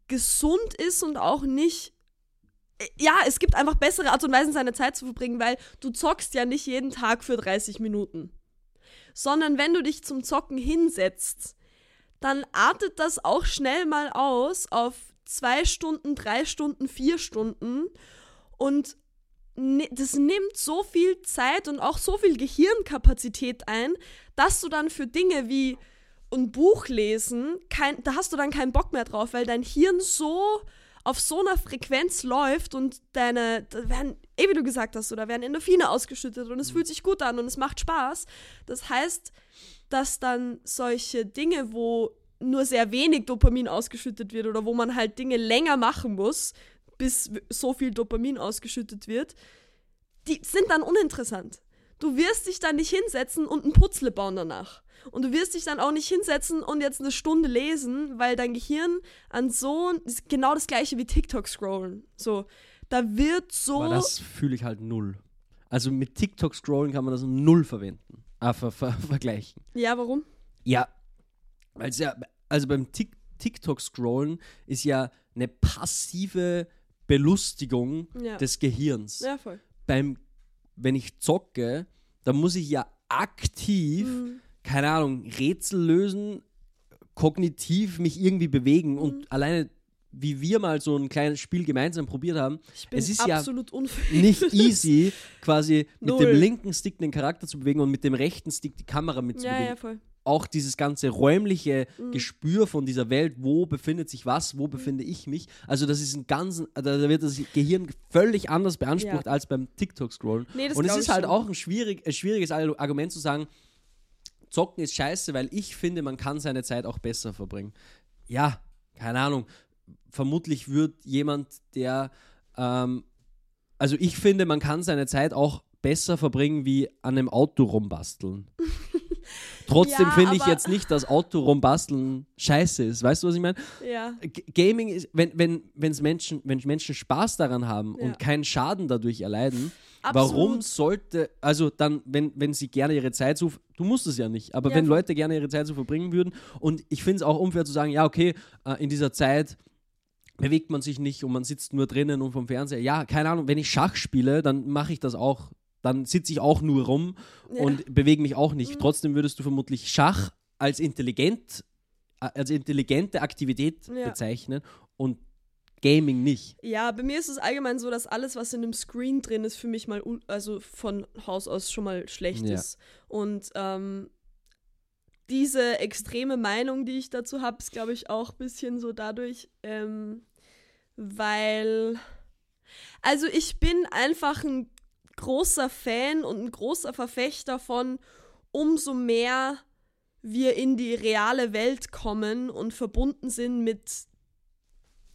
gesund ist und auch nicht. äh, Ja, es gibt einfach bessere Art und Weisen, seine Zeit zu verbringen, weil du zockst ja nicht jeden Tag für 30 Minuten. Sondern wenn du dich zum Zocken hinsetzt, dann artet das auch schnell mal aus auf zwei Stunden, drei Stunden, vier Stunden. Und das nimmt so viel Zeit und auch so viel Gehirnkapazität ein, dass du dann für Dinge wie ein Buch lesen, kein, da hast du dann keinen Bock mehr drauf, weil dein Hirn so auf so einer Frequenz läuft und deine, da werden, eh wie du gesagt hast, da werden Endorphine ausgeschüttet und es fühlt sich gut an und es macht Spaß. Das heißt, dass dann solche Dinge, wo nur sehr wenig Dopamin ausgeschüttet wird oder wo man halt Dinge länger machen muss, bis so viel Dopamin ausgeschüttet wird, die sind dann uninteressant. Du wirst dich dann nicht hinsetzen und ein Putzle bauen danach. Und du wirst dich dann auch nicht hinsetzen und jetzt eine Stunde lesen, weil dein Gehirn an so genau das gleiche wie TikTok scrollen. So, da wird so Aber das fühle ich halt null. Also mit TikTok scrollen kann man das null verwenden. Ah, ver ver vergleichen. Ja, warum? Ja, weil es ja, also beim Tik TikTok scrollen ist ja eine passive Belustigung Ja. des Gehirns. Ja, voll. Beim, wenn ich zocke, dann muss ich ja aktiv, Mhm. keine Ahnung, Rätsel lösen, kognitiv mich irgendwie bewegen Mhm. und alleine wie wir mal so ein kleines Spiel gemeinsam probiert haben, es ist ja unfähig. nicht easy, quasi mit Null. dem linken Stick den Charakter zu bewegen und mit dem rechten Stick die Kamera Ja, mitzubewegen. ja, voll. Auch dieses ganze räumliche Mhm. Gespür von dieser Welt, wo befindet sich was, wo befinde ich mich. Also das ist ein ganz, da wird das Gehirn völlig anders beansprucht Ja. als beim TikTok-Scrollen. Nee, Und es ist halt schon. auch ein, schwierig, schwieriges Argument zu sagen, Zocken ist scheiße, weil ich finde, man kann seine Zeit auch besser verbringen. Ja, keine Ahnung. Vermutlich wird jemand, der, ähm, also ich finde, man kann seine Zeit auch besser verbringen, wie an einem Auto rumbasteln. Trotzdem Ja, finde ich jetzt nicht, dass Auto rumbasteln scheiße ist. Weißt du, was ich meine? Ja. Gaming ist, wenn, wenn, wenn's Menschen, wenn Menschen Spaß daran haben Ja. und keinen Schaden dadurch erleiden, Absolut. warum sollte, also dann, wenn, wenn sie gerne ihre Zeit so, du musst es ja nicht, aber wenn. Leute gerne ihre Zeit so verbringen würden und ich finde es auch unfair zu sagen, ja, okay, äh, in dieser Zeit bewegt man sich nicht und man sitzt nur drinnen und vom Fernseher. Ja, keine Ahnung, wenn ich Schach spiele, dann mache ich das auch. Dann sitze ich auch nur rum Ja. Mhm. und bewege mich auch nicht. Trotzdem würdest du vermutlich Schach als intelligent, äh, als intelligente Aktivität Ja. bezeichnen und Gaming nicht. Ja, bei mir ist es allgemein so, dass alles, was in einem Screen drin ist, für mich mal, also von Haus aus schon mal schlecht Ja. ist. Und ähm, diese extreme Meinung, die ich dazu habe, ist, glaube ich, auch ein bisschen so dadurch, ähm, weil, also ich bin einfach ein großer Fan und ein großer Verfechter von, umso mehr wir in die reale Welt kommen und verbunden sind mit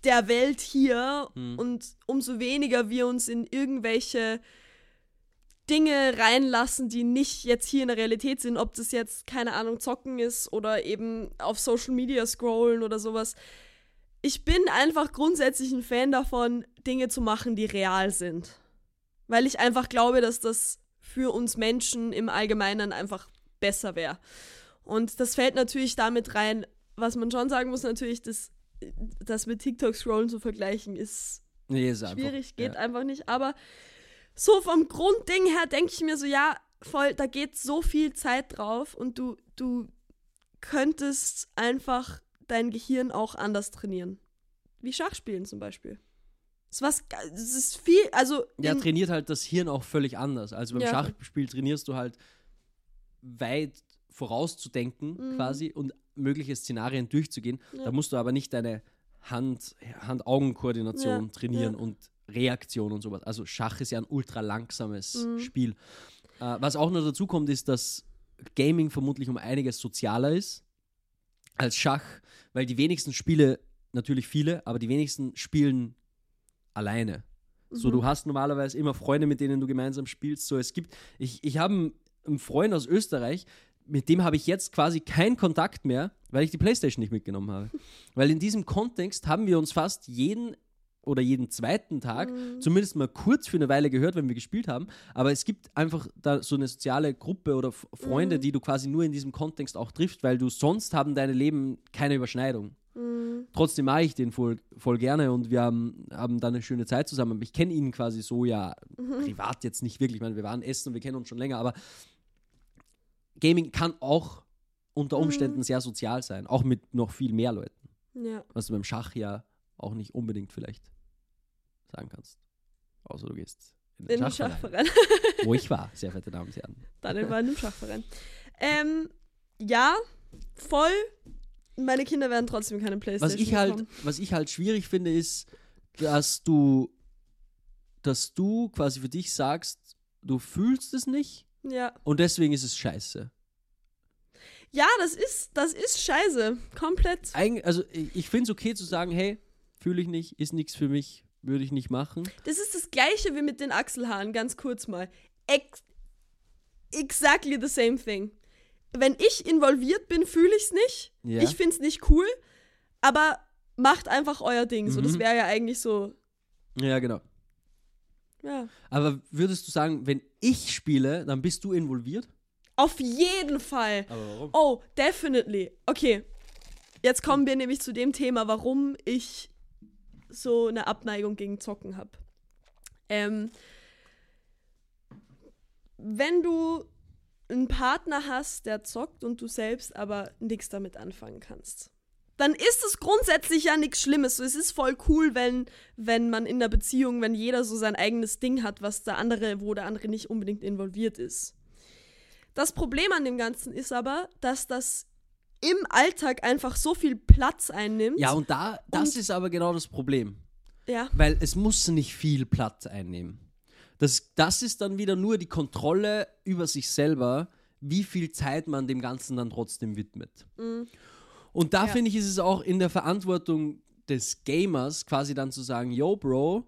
der Welt hier Hm. und umso weniger wir uns in irgendwelche Dinge reinlassen, die nicht jetzt hier in der Realität sind, ob das jetzt, keine Ahnung, zocken ist oder eben auf Social Media scrollen oder sowas. Ich bin einfach grundsätzlich ein Fan davon, Dinge zu machen, die real sind. Weil ich einfach glaube, dass das für uns Menschen im Allgemeinen einfach besser wäre. Und das fällt natürlich damit rein, was man schon sagen muss, natürlich, dass das mit TikTok-Scrollen zu vergleichen ist Nee, ist einfach, schwierig, geht ja. einfach nicht. Aber so vom Grundding her denke ich mir so, ja, voll, da geht so viel Zeit drauf und du, du könntest einfach dein Gehirn auch anders trainieren. Wie Schachspielen zum Beispiel. Ist was, es ist viel, also Ja, in- trainiert halt das Hirn auch völlig anders. Also beim Ja. Schachspiel trainierst du halt weit vorauszudenken Mhm. quasi und mögliche Szenarien durchzugehen. Ja. Da musst du aber nicht deine Hand- Hand-Augen-Koordination Ja, trainieren und Reaktion und sowas. Also Schach ist ja ein ultra langsames Mhm. Spiel. Äh, was auch noch dazu kommt, ist, dass Gaming vermutlich um einiges sozialer ist als Schach, weil die wenigsten Spiele, natürlich viele, aber die wenigsten spielen alleine. So, Mhm. du hast normalerweise immer Freunde, mit denen du gemeinsam spielst. So, es gibt, ich, ich habe einen, Freund aus Österreich, mit dem habe ich jetzt quasi keinen Kontakt mehr, weil ich die Playstation nicht mitgenommen habe. weil in diesem Kontext haben wir uns fast jeden oder jeden zweiten Tag Mhm. zumindest mal kurz für eine Weile gehört, wenn wir gespielt haben. Aber es gibt einfach da so eine soziale Gruppe oder Freunde, Mhm. die du quasi nur in diesem Kontext auch triffst, weil du sonst haben deine Leben keine Überschneidung. Mhm. Trotzdem mache ich den voll, voll gerne und wir haben, haben da eine schöne Zeit zusammen. Aber ich kenne ihn quasi so ja Mhm. privat jetzt nicht wirklich. Ich meine, wir waren essen und wir kennen uns schon länger, aber Gaming kann auch unter Mhm. Umständen sehr sozial sein, auch mit noch viel mehr Leuten. ja. Was du beim Schach ja auch nicht unbedingt vielleicht sagen kannst. Außer du gehst in den in den Schachverein, Schachverein. wo ich war, sehr verehrte Damen und Herren. Daniel war in einem Schachverein. Ähm, ja, voll. Meine Kinder werden trotzdem keine Was Playstation ich halt, bekommen. was ich halt schwierig finde, ist, dass du, dass du quasi für dich sagst, du fühlst es nicht Ja. und deswegen ist es scheiße. Ja, das ist, das ist scheiße. Komplett. Eig also ich, ich finde es okay zu sagen, hey, fühle ich nicht, ist nichts für mich, würde ich nicht machen. Das ist das gleiche wie mit den Achselhaaren, ganz kurz mal. Ex exactly the same thing. Wenn ich involviert bin, fühle ich es nicht. Ja. Ich finde es nicht cool, aber macht einfach euer Ding. So, das Mhm. wäre ja eigentlich so. Ja, genau. Ja. Aber würdest du sagen, wenn ich spiele, dann bist du involviert? Auf jeden Fall. Aber warum? Oh, definitely. Okay. Jetzt kommen wir nämlich zu dem Thema, warum ich so eine Abneigung gegen Zocken habe. Ähm, wenn du einen Partner hast, der zockt und du selbst aber nichts damit anfangen kannst, dann ist es grundsätzlich ja nichts Schlimmes. So, es ist voll cool, wenn, wenn man in der Beziehung, wenn jeder so sein eigenes Ding hat, was der andere, wo der andere nicht unbedingt involviert ist. Das Problem an dem Ganzen ist aber, dass das im Alltag einfach so viel Platz einnimmt. Ja, und da, das Und- ist aber genau das Problem. ja. Weil es muss nicht viel Platz einnehmen. Das, das ist dann wieder nur die Kontrolle über sich selber, wie viel Zeit man dem Ganzen dann trotzdem widmet. Und da Ja. finde ich, ist es auch in der Verantwortung des Gamers quasi dann zu sagen, yo, Bro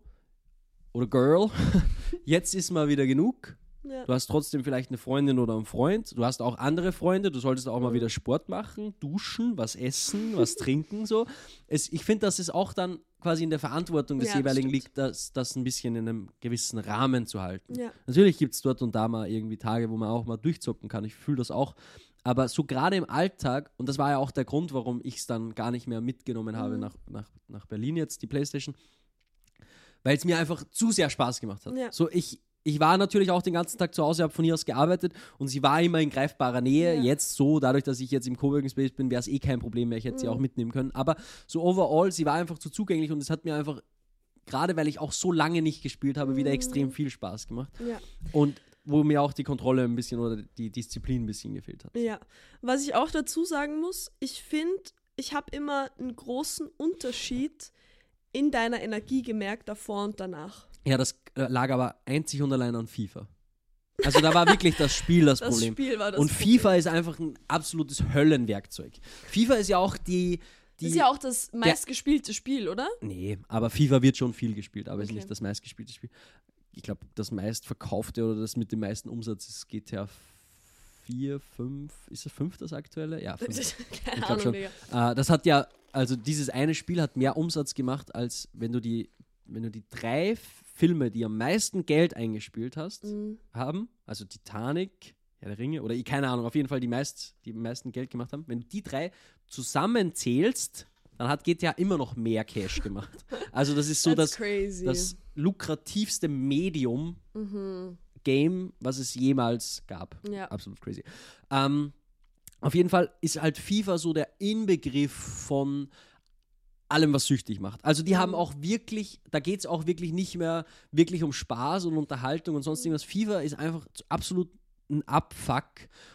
oder Girl, jetzt ist mal wieder genug. Ja. Du hast trotzdem vielleicht eine Freundin oder einen Freund. Du hast auch andere Freunde. Du solltest auch mal wieder Sport machen, duschen, was essen, was trinken. So. Es, ich finde, dass es auch dann quasi in der Verantwortung des Ja, das jeweiligen stimmt. liegt, das, das ein bisschen in einem gewissen Rahmen zu halten. Ja. Natürlich gibt es dort und da mal irgendwie Tage, wo man auch mal durchzocken kann. Ich fühle das auch. Aber so gerade im Alltag, und das war ja auch der Grund, warum ich es dann gar nicht mehr mitgenommen habe Mhm. nach, nach, nach Berlin jetzt, die Playstation, weil es mir einfach zu sehr Spaß gemacht hat. So, ich, ich war natürlich auch den ganzen Tag zu Hause, habe von hier aus gearbeitet und sie war immer in greifbarer Nähe. Ja. Jetzt so, dadurch, dass ich jetzt im Coworking Space bin, wäre es eh kein Problem mehr. Ich hätte sie Mhm. auch mitnehmen können. Aber so overall, sie war einfach zu zugänglich und es hat mir einfach, gerade weil ich auch so lange nicht gespielt habe, wieder Mhm. extrem viel Spaß gemacht. Ja. Und wo mir auch die Kontrolle ein bisschen oder die Disziplin ein bisschen gefehlt hat. Ja, was ich auch dazu sagen muss, ich finde, ich habe immer einen großen Unterschied in deiner Energie gemerkt, davor und danach. Ja, das äh, lag aber einzig und allein an FIFA. Also da war wirklich das Spiel das, Das Problem. Spiel war das und Problem. FIFA ist einfach ein absolutes Höllenwerkzeug. FIFA ist ja auch die. die ist ja auch das meistgespielte Spiel, oder? Nee, aber FIFA wird schon viel gespielt, aber ist Okay. nicht das meistgespielte Spiel. Ich glaube, das meistverkaufte oder das mit dem meisten Umsatz ist GTA 4, 5. Ist es 5 das aktuelle? Ja, 5. Keine Ahnung, schon. Digga. Äh, das hat ja, also dieses eine Spiel hat mehr Umsatz gemacht, als wenn du die, wenn du die drei Filme, die am meisten Geld eingespielt hast, Mhm. haben, also Titanic, Herr der Ringe, oder ich- keine Ahnung, auf jeden Fall die, meist, die am meisten Geld gemacht haben, wenn du die drei zusammenzählst, dann hat GTA immer noch mehr Cash gemacht. Also das ist so das, das lukrativste Medium mhm. Game, was es jemals gab. Ja. Absolut crazy. Ähm, auf jeden Fall ist halt FIFA so der Inbegriff von allem, was süchtig macht. Also die haben auch wirklich, da geht es auch wirklich nicht mehr wirklich um Spaß und Unterhaltung und sonst irgendwas. FIFA ist einfach absolut ein Abfuck.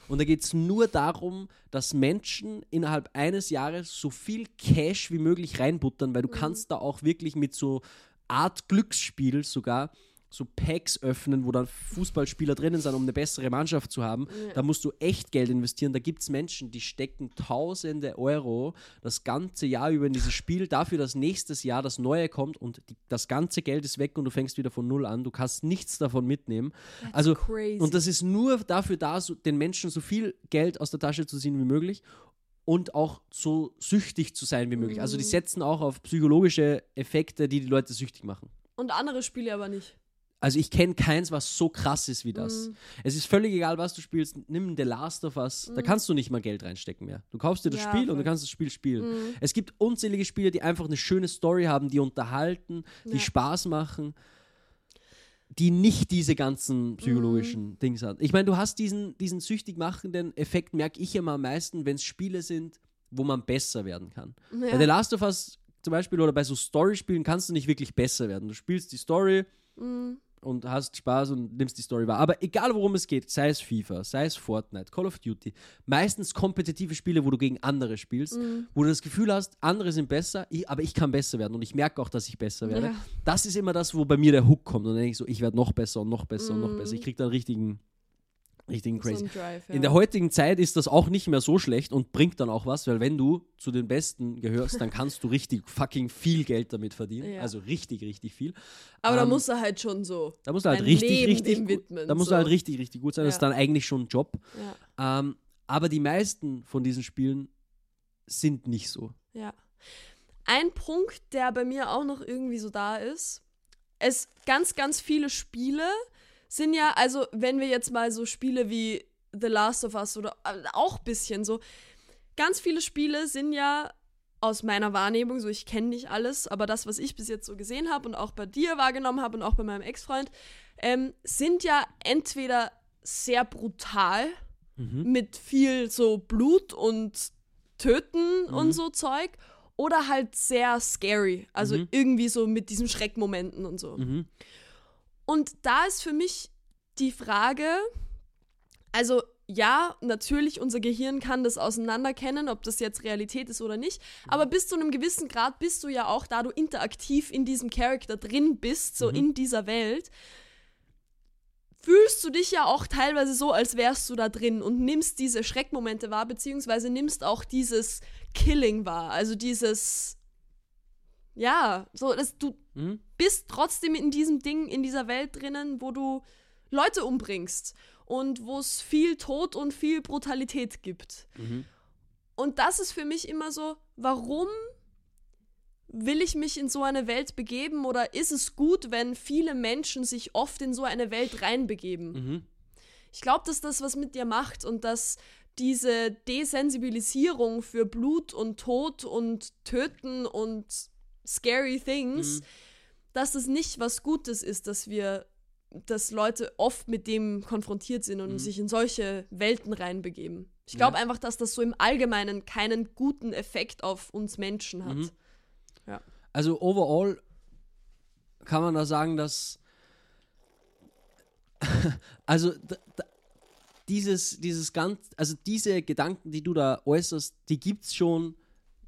Und da geht es nur darum, dass Menschen innerhalb eines Jahres so viel Cash wie möglich reinbuttern, weil du Mhm. kannst da auch wirklich mit so Art Glücksspiel sogar so Packs öffnen, wo dann Fußballspieler drinnen sind, um eine bessere Mannschaft zu haben. Ja. Da musst du echt Geld investieren. Da gibt es Menschen, die stecken tausende Euro das ganze Jahr über in dieses Spiel, dafür, dass nächstes Jahr das Neue kommt und die, das ganze Geld ist weg und du fängst wieder von Null an. Du kannst nichts davon mitnehmen. That's also, crazy. Und das ist nur dafür da, so, den Menschen so viel Geld aus der Tasche zu ziehen wie möglich und auch so süchtig zu sein wie möglich. Also die Mhm. setzen auch auf psychologische Effekte, die die Leute süchtig machen. Und andere Spiele aber nicht. Also ich kenne keins, was so krass ist wie das. Mhm. Es ist völlig egal, was du spielst. Nimm The Last of Us. Da Mhm. kannst du nicht mal Geld reinstecken mehr. Du kaufst dir das Ja, Spiel und voll. du kannst das Spiel spielen. Mhm. Es gibt unzählige Spiele, die einfach eine schöne Story haben, die unterhalten, die Ja. Spaß machen, die nicht diese ganzen psychologischen Mhm. Dings haben. Ich meine, du hast diesen, diesen süchtig machenden Effekt, merke ich immer am meisten, wenn es Spiele sind, wo man besser werden kann. Bei The Ja. Last of Us zum Beispiel oder bei so Story-Spielen kannst du nicht wirklich besser werden. Du spielst die Story, Mhm. Und hast Spaß und nimmst die Story wahr. Aber egal worum es geht, sei es FIFA, sei es Fortnite, Call of Duty, meistens kompetitive Spiele, wo du gegen andere spielst, Mhm. wo du das Gefühl hast, andere sind besser, ich, aber ich kann besser werden und ich merke auch, dass ich besser werde. Ja. Das ist immer das, wo bei mir der Hook kommt und dann denke ich so, ich werde noch besser und noch besser und noch Mhm. besser. Ich kriege dann richtigen, richtigen So Crazy. ein Drive, ja. In der heutigen Zeit ist das auch nicht mehr so schlecht und bringt dann auch was, weil wenn du zu den Besten gehörst, dann kannst du richtig fucking viel Geld damit verdienen. Ja. Also richtig, richtig viel. aber da ähm, musst du halt schon so. Da musst du halt richtig, Leben richtig, widmen, da musst so. du halt richtig, richtig gut sein. Das ist Ja. dann eigentlich schon ein Job. Ja. Ähm, aber die meisten von diesen Spielen sind nicht so. Ja. Ein Punkt, der bei mir auch noch irgendwie so da ist, es ganz, ganz viele Spiele sind ja, also wenn wir jetzt mal so Spiele wie The Last of Us oder äh, auch ein bisschen so, ganz viele Spiele sind ja aus meiner Wahrnehmung, so ich kenne nicht alles, aber das, was ich bis jetzt so gesehen habe und auch bei dir wahrgenommen habe und auch bei meinem Ex-Freund, ähm, sind ja entweder sehr brutal Mhm. mit viel so Blut und Töten Mhm. und so Zeug oder halt sehr scary, also Mhm. irgendwie so mit diesen Schreckmomenten und so. Und da ist für mich die Frage, also ja, natürlich, unser Gehirn kann das auseinanderkennen, ob das jetzt Realität ist oder nicht. Aber bis zu einem gewissen Grad bist du ja auch, da du interaktiv in diesem Charakter drin bist, so Mhm. in dieser Welt, fühlst du dich ja auch teilweise so, als wärst du da drin und nimmst diese Schreckmomente wahr, beziehungsweise nimmst auch dieses Killing wahr. Also dieses, ja, so, dass du Mhm. Bist trotzdem in diesem Ding, in dieser Welt drinnen, wo du Leute umbringst und wo es viel Tod und viel Brutalität gibt. Mhm. Und das ist für mich immer so, warum will ich mich in so eine Welt begeben oder ist es gut, wenn viele Menschen sich oft in so eine Welt reinbegeben? Mhm. Ich glaube, dass das was mit dir macht und dass diese Desensibilisierung für Blut und Tod und Töten und scary things, Mhm. Dass es nicht was Gutes ist, dass wir dass Leute oft mit dem konfrontiert sind und Mhm. sich in solche Welten reinbegeben. Ich glaube Ja. einfach, dass das so im Allgemeinen keinen guten Effekt auf uns Menschen hat. Mhm. Also overall kann man da sagen, dass also dieses, dieses ganz, also diese Gedanken, die du da äußerst, die gibt's schon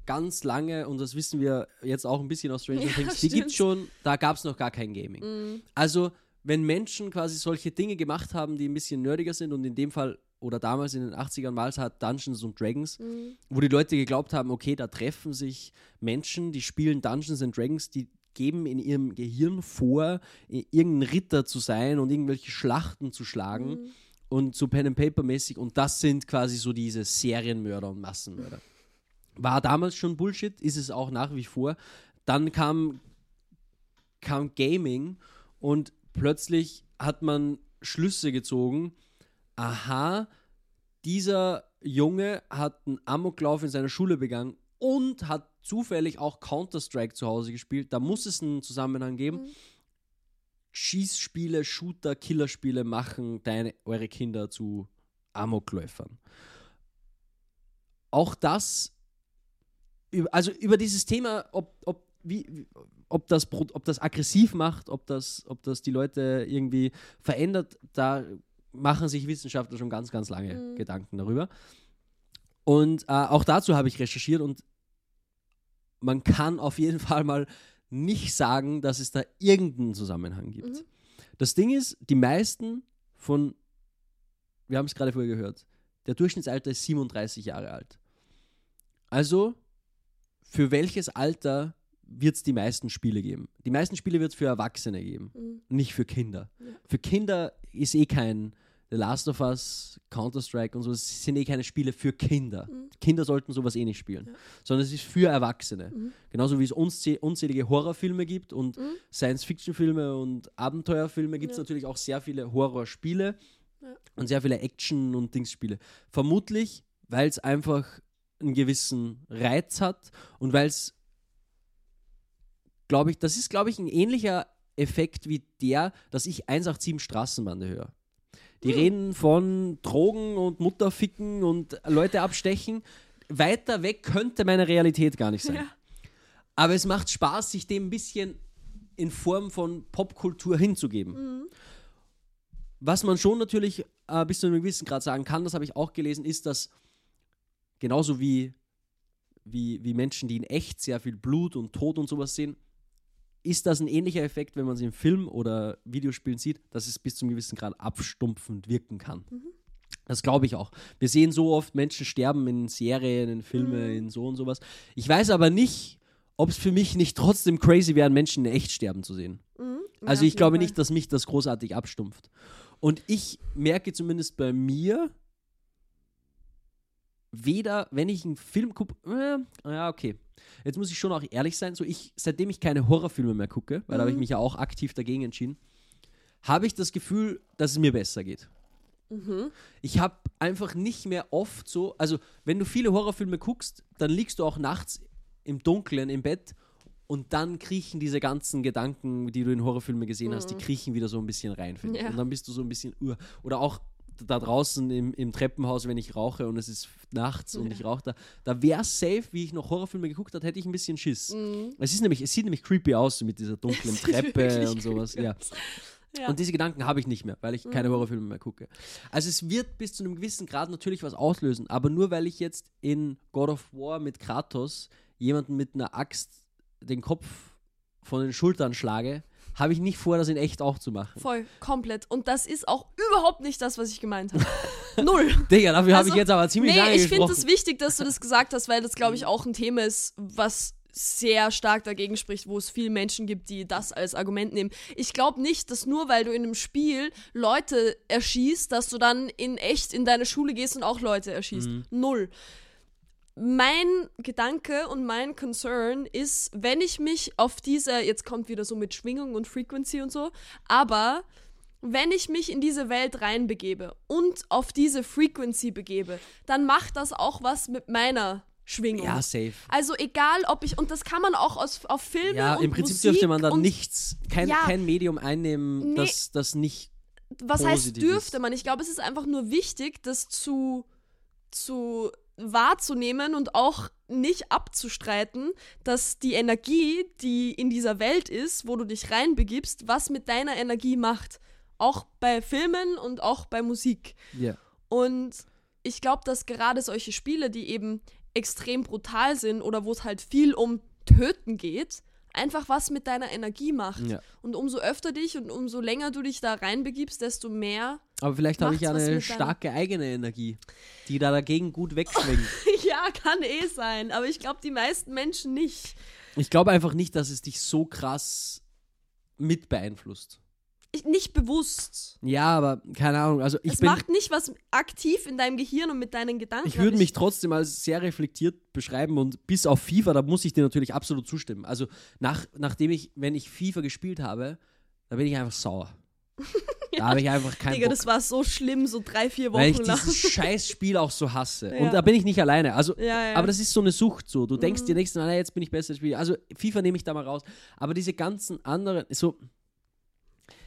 ganz lange und das wissen wir jetzt auch ein bisschen aus Stranger Ja, Things, die gibt's stimmt. schon, da gab's noch gar kein Gaming. Mhm. Also, wenn Menschen quasi solche Dinge gemacht haben, die ein bisschen nerdiger sind und in dem Fall oder damals in den 80ern war es halt Dungeons und Dragons, Mhm. wo die Leute geglaubt haben, okay, da treffen sich Menschen, die spielen Dungeons and Dragons, die geben in ihrem Gehirn vor, irgendein Ritter zu sein und irgendwelche Schlachten zu schlagen Mhm. und so Pen and Paper mäßig und das sind quasi so diese Serienmörder und Massenmörder. War damals schon Bullshit, ist es auch nach wie vor. Dann kam, kam Gaming und plötzlich hat man Schlüsse gezogen. Aha, dieser Junge hat einen Amoklauf in seiner Schule begangen und hat zufällig auch Counter-Strike zu Hause gespielt. Da muss es einen Zusammenhang geben. Mhm. Schießspiele, Shooter, Killerspiele machen deine, eure Kinder zu Amokläufern. Auch das, über- also über dieses Thema, ob, ob, wie, ob, das, ob das aggressiv macht, ob das, ob das die Leute irgendwie verändert, da machen sich Wissenschaftler schon ganz, ganz lange Mhm. Gedanken darüber. Und äh, auch dazu habe ich recherchiert und man kann auf jeden Fall mal nicht sagen, dass es da irgendeinen Zusammenhang gibt. Mhm. Das Ding ist, die meisten von, wir haben es gerade vorher gehört, der Durchschnittsalter ist 37 Jahre alt. Also, für welches Alter wird es die meisten Spiele geben? Die meisten Spiele wird es für Erwachsene geben, Mhm. nicht für Kinder. Ja. Für Kinder ist eh kein The Last of Us, Counter-Strike und so, es sind eh keine Spiele für Kinder. Mhm. Kinder sollten sowas eh nicht spielen, Ja. sondern es ist für Erwachsene. Mhm. Genauso wie es unzäh unzählige Horrorfilme gibt und Mhm. Science-Fiction-Filme und Abenteuerfilme gibt es Ja. natürlich auch sehr viele Horrorspiele und sehr viele Action- und Dingsspiele. Vermutlich, weil es einfach einen gewissen Reiz hat und weil es, glaube ich, das ist, glaube ich, ein ähnlicher Effekt wie der, dass ich 187 Straßenbande höre. Die Hm. reden von Drogen und Mutterficken und Leute abstechen. Weiter weg könnte meine Realität gar nicht sein. Ja. Aber es macht Spaß, sich dem ein bisschen in Form von Popkultur hinzugeben. Mhm. Was man schon natürlich äh, bis zu einem gewissen Grad sagen kann, das habe ich auch gelesen, ist, dass genauso wie, wie, wie Menschen, die in echt sehr viel Blut und Tod und sowas sehen, ist das ein ähnlicher Effekt, wenn man es im Film oder Videospielen sieht, dass es bis zu einem gewissen Grad abstumpfend wirken kann. Das glaube ich auch. Wir sehen so oft Menschen sterben in Serien, in Filmen, in so und sowas. Ich weiß aber nicht, ob es für mich nicht trotzdem crazy wäre, Menschen in echt sterben zu sehen. Mhm. Ja, Also ich glaube Fall. nicht, dass mich das großartig abstumpft. Und ich merke zumindest bei mir, weder, wenn ich einen Film gucke, äh, ja, okay. Jetzt muss ich schon auch ehrlich sein, so ich, seitdem ich keine Horrorfilme mehr gucke, weil da habe ich Mhm. mich ja auch aktiv dagegen entschieden, habe ich das Gefühl, dass es mir besser geht. Mhm. Ich habe einfach nicht mehr oft so, also wenn du viele Horrorfilme guckst, dann liegst du auch nachts im Dunkeln im Bett und dann kriechen diese ganzen Gedanken, die du in Horrorfilmen gesehen hast, die kriechen wieder so ein bisschen rein. Ja. Und dann bist du so ein bisschen, uh, oder auch da draußen im, im Treppenhaus, wenn ich rauche und es ist nachts und Ja. ich rauche da, da wäre es safe, wie ich noch Horrorfilme geguckt habe, hätte ich ein bisschen Schiss. Mhm. Es ist nämlich, es sieht nämlich creepy aus mit dieser dunklen Treppe und sowas. Ja. Ja. Und diese Gedanken habe ich nicht mehr, weil ich keine Mhm. Horrorfilme mehr gucke. Also es wird bis zu einem gewissen Grad natürlich was auslösen, aber nur weil ich jetzt in God of War mit Kratos jemanden mit einer Axt den Kopf von den Schultern schlage, habe ich nicht vor, das in echt auch zu machen. Voll, komplett. Und das ist auch überhaupt nicht das, was ich gemeint habe. Null. Digga, dafür habe Also, ich jetzt aber ziemlich Nee, lange ich finde es wichtig, dass du das gesagt hast, weil das, glaube ich, auch ein Thema ist, was sehr stark dagegen spricht, wo es viele Menschen gibt, die das als Argument nehmen. Ich glaube nicht, dass nur weil du in einem Spiel Leute erschießt, dass du dann in echt in deine Schule gehst und auch Leute erschießt. Mhm. Null. Mein Gedanke und mein Concern ist, wenn ich mich auf diese, jetzt kommt wieder so mit Schwingung und Frequency und so, aber wenn ich mich in diese Welt reinbegebe und auf diese Frequency begebe, dann macht das auch was mit meiner Schwingung. Ja, safe. Also egal, ob ich, und das kann man auch aus, auf Filme Ja, und im Prinzip Musik dürfte man da nichts, kein, Ja. kein Medium einnehmen, Nee. das, das nicht. was heißt dürfte ist. man? Ich glaube, es ist einfach nur wichtig, das zu, zu wahrzunehmen und auch nicht abzustreiten, dass die Energie, die in dieser Welt ist, wo du dich reinbegibst, was mit deiner Energie macht. Auch bei Filmen und auch bei Musik. Ja. Und ich glaube, dass gerade solche Spiele, die eben extrem brutal sind oder wo es halt viel um Töten geht, einfach was mit deiner Energie macht. Ja. Und umso öfter dich und umso länger du dich da reinbegibst, desto mehr. Aber vielleicht habe ich ja eine starke eigene Energie, die da dagegen gut wegschwingt. ja, kann eh sein, aber ich glaube, die meisten Menschen nicht. ich glaube einfach nicht, dass es dich so krass mit beeinflusst. Ich, nicht bewusst. Ja, aber keine Ahnung. Also ich es bin. macht nicht was aktiv in deinem Gehirn und mit deinen Gedanken. Ich würde mich trotzdem als sehr reflektiert beschreiben und bis auf FIFA, da muss ich dir natürlich absolut zustimmen. Also nach, nachdem ich, wenn ich FIFA gespielt habe, da bin ich einfach sauer. Da habe ich einfach keinen Digga, Bock. das war so schlimm, so drei, vier Wochen weil ich lang. dieses Scheißspiel auch so hasse. Ja. Und da bin ich nicht alleine. Also, Ja, ja. aber das ist so eine Sucht so. Du denkst Mhm. dir nächstes Mal, "Ah, jetzt bin ich besser Spiel. Also FIFA nehme ich da mal raus. Aber diese ganzen anderen, so,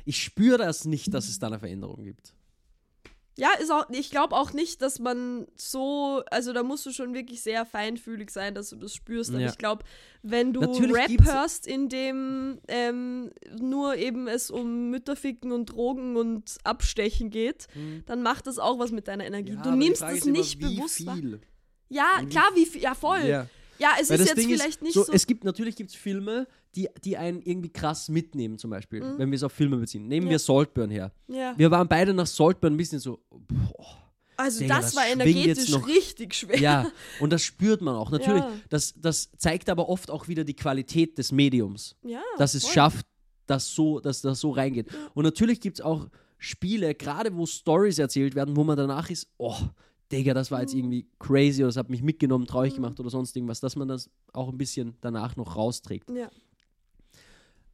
ich spüre das nicht, dass es da eine Veränderung gibt. Ja, ist auch, ich glaube auch nicht, dass man so, also da musst du schon wirklich sehr feinfühlig sein, dass du das spürst. Aber Ja. ich glaube, wenn du Natürlich Rap hörst, in dem ähm, nur eben es um Mütterficken und Drogen und Abstechen geht, dann macht das auch was mit deiner Energie. du nimmst es nicht bewusst wahr. viel. Ja, klar, wie viel, ja voll. Ja, Ja. es Weil ist jetzt Ding vielleicht ist, nicht so, so. es gibt natürlich gibt's Filme, die, die einen irgendwie krass mitnehmen, zum Beispiel, wenn wir es auf Filme beziehen. Nehmen Mhm. Ja. wir Saltburn her. ja. Wir waren beide nach Saltburn ein bisschen so, boah, Also Digga, das das war energetisch noch- richtig schwer. ja, und das spürt man auch. Natürlich, Ja. das, das zeigt aber oft auch wieder die Qualität des Mediums, Ja, dass es voll. schafft, dass, so, dass das so reingeht. Und natürlich gibt es auch Spiele, gerade wo Stories erzählt werden, wo man danach ist, oh, Digga, das war jetzt irgendwie crazy oder das hat mich mitgenommen, traurig gemacht oder sonst irgendwas, dass man das auch ein bisschen danach noch rausträgt. Ja.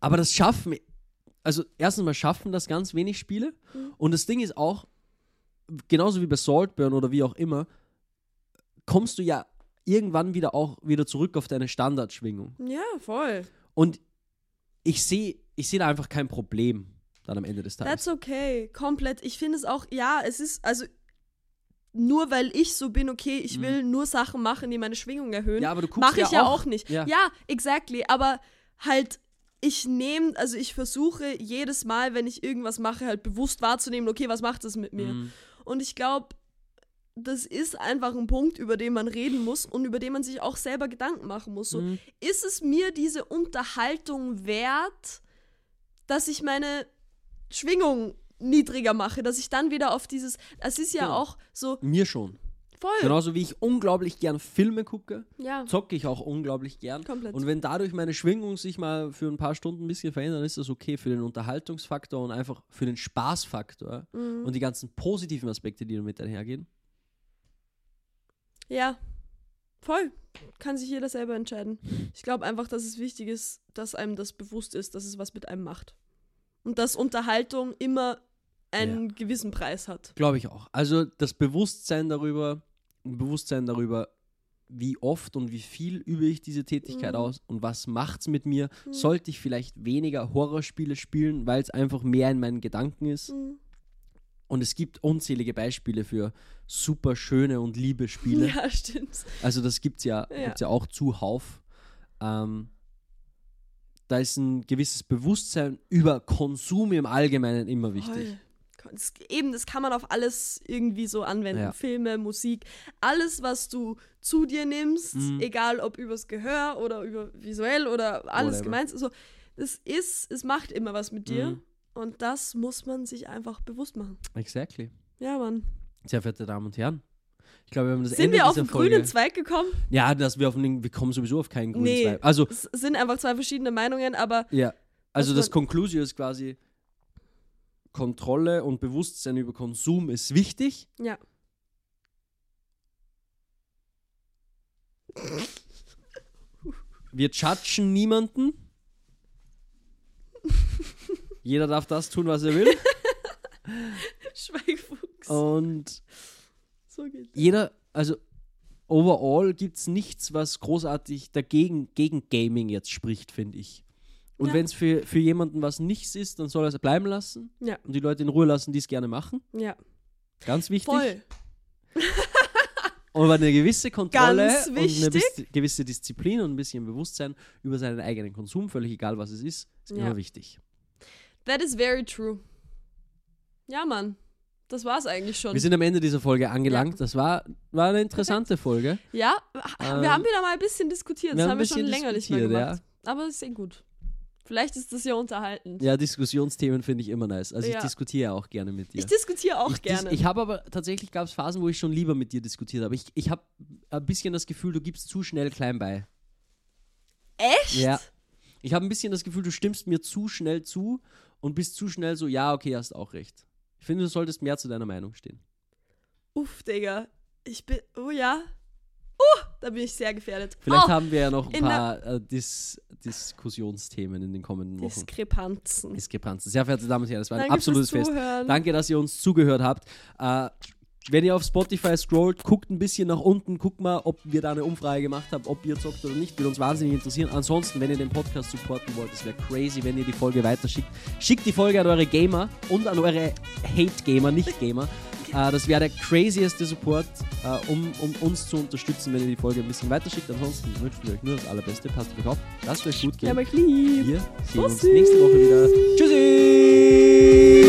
Aber das schaffen, also erstens mal schaffen das ganz wenig Spiele. Mhm. Und das Ding ist auch, genauso wie bei Saltburn oder wie auch immer, kommst du ja irgendwann wieder auch wieder zurück auf deine Standardschwingung. ja, voll. Und ich sehe ich seh da einfach kein Problem dann am Ende des Tages. That's okay, komplett. Ich finde es auch, ja, es ist, also nur weil ich so bin, okay, ich will nur Sachen machen, die meine Schwingung erhöhen, Mhm. Ja, aber du guckst mache ich ja ja auch- auch, nicht. ja. Ja. exactly. Aber halt, ich nehme, also ich versuche jedes Mal, wenn ich irgendwas mache, halt bewusst wahrzunehmen, okay, was macht das mit mir? Mhm. Und ich glaube, das ist einfach ein Punkt, über den man reden muss und über den man sich auch selber Gedanken machen muss. So, Mhm. ist es mir diese Unterhaltung wert, dass ich meine Schwingung niedriger mache, dass ich dann wieder auf dieses, es ist ja Genau. auch so Mir schon. voll. Genauso wie ich unglaublich gern Filme gucke, Ja, zocke ich auch unglaublich gern. komplett. Und wenn dadurch meine Schwingung sich mal für ein paar Stunden ein bisschen verändert, ist das okay für den Unterhaltungsfaktor und einfach für den Spaßfaktor Mhm. und die ganzen positiven Aspekte, die damit einhergehen. ja, voll. Kann sich jeder selber entscheiden. Ich glaube einfach, dass es wichtig ist, dass einem das bewusst ist, dass es was mit einem macht. Und dass Unterhaltung immer einen gewissen Preis hat. Glaube ich auch. Also das Bewusstsein darüber, ein Bewusstsein darüber, wie oft und wie viel übe ich diese Tätigkeit Mhm. aus und was macht's mit mir, sollte ich vielleicht weniger Horrorspiele spielen, weil es einfach mehr in meinen Gedanken ist. Mhm. Und es gibt unzählige Beispiele für super schöne und liebe Spiele. Ja, stimmt. Also das gibt's ja, Ja. Gibt's ja auch zuhauf. Ähm, da ist ein gewisses Bewusstsein über Konsum im Allgemeinen immer wichtig. Voll. Das, eben, das kann man auf alles irgendwie so anwenden. Ja. Filme, Musik, alles, was du zu dir nimmst, Mhm. egal ob übers Gehör oder über visuell oder alles Whatever. gemeint. So, das ist, es macht immer was mit dir. Mhm. Und das muss man sich einfach bewusst machen. Exactly. Ja, Mann. Sehr verehrte Damen und Herren. Ich glaube, wir haben das Sind Ende wir auf den Folge. grünen Zweig gekommen? Ja, dass wir auf den, wir kommen sowieso auf keinen grünen Nee. Zweig. Also, Es sind einfach zwei verschiedene Meinungen, aber ja. Also das Conclusio ist quasi Kontrolle und Bewusstsein über Konsum ist wichtig. ja. Wir judgen niemanden. Jeder darf das tun, was er will. Schweigfuchs. Und So geht's. jeder, also overall gibt es nichts, was großartig dagegen, gegen Gaming jetzt spricht, finde ich. Und Ja. wenn es für, für jemanden was nichts ist, dann soll er es bleiben lassen Ja, und die Leute in Ruhe lassen, die es gerne machen. ja. Ganz wichtig. Voll. Aber eine gewisse Kontrolle Ganz und eine gewisse Disziplin und ein bisschen Bewusstsein über seinen eigenen Konsum, völlig egal was es ist, ist Ja. immer wichtig. That is very true. Ja, Mann. Das war's eigentlich schon. Wir sind am Ende dieser Folge angelangt. Das war, war eine interessante Folge. ja, Ähm, wir haben wieder mal ein bisschen diskutiert. Das wir haben haben ein wir schon länger nicht mehr gemacht. Aber ist eh gut. Vielleicht ist das ja unterhaltend. Ja, Diskussionsthemen finde ich immer nice. Also ich Ja. diskutiere ja auch gerne mit dir. Ich diskutiere auch Ich, dis- gerne. ich habe aber tatsächlich gab es Phasen, wo ich schon lieber mit dir diskutiert habe. Ich, ich habe ein bisschen das Gefühl, du gibst zu schnell klein bei. Echt? Ja. Ich habe ein bisschen das Gefühl, du stimmst mir zu schnell zu und bist zu schnell so, ja, okay, hast auch recht. Ich finde, du solltest mehr zu deiner Meinung stehen. Uff, Digga. Ich bin. Oh ja. Uh, da bin ich sehr gefährdet. Vielleicht oh, haben wir ja noch ein paar äh, Dis Diskussionsthemen in den kommenden Wochen. Diskrepanzen. Diskrepanzen. Sehr verehrte Damen und Herren, das war ein Danke absolutes Fest. Danke, dass ihr uns zugehört habt. Äh, wenn ihr auf Spotify scrollt, guckt ein bisschen nach unten, guckt mal, ob wir da eine Umfrage gemacht haben, ob ihr zockt oder nicht. Würde uns wahnsinnig interessieren. Ansonsten, wenn ihr den Podcast supporten wollt, es wäre crazy, wenn ihr die Folge weiterschickt. Schickt die Folge an eure Gamer und an eure Hate-Gamer, Nicht-Gamer. Äh, das wäre der crazieste Support, äh, um, um, uns zu unterstützen, wenn ihr die Folge ein bisschen weiterschickt. Ansonsten wünschen wir euch nur das Allerbeste. Passt auf euch auf. Lasst euch gut gehen. Ja, mein Lieb. Wir sehen Bussi. uns nächste Woche wieder. Tschüssi!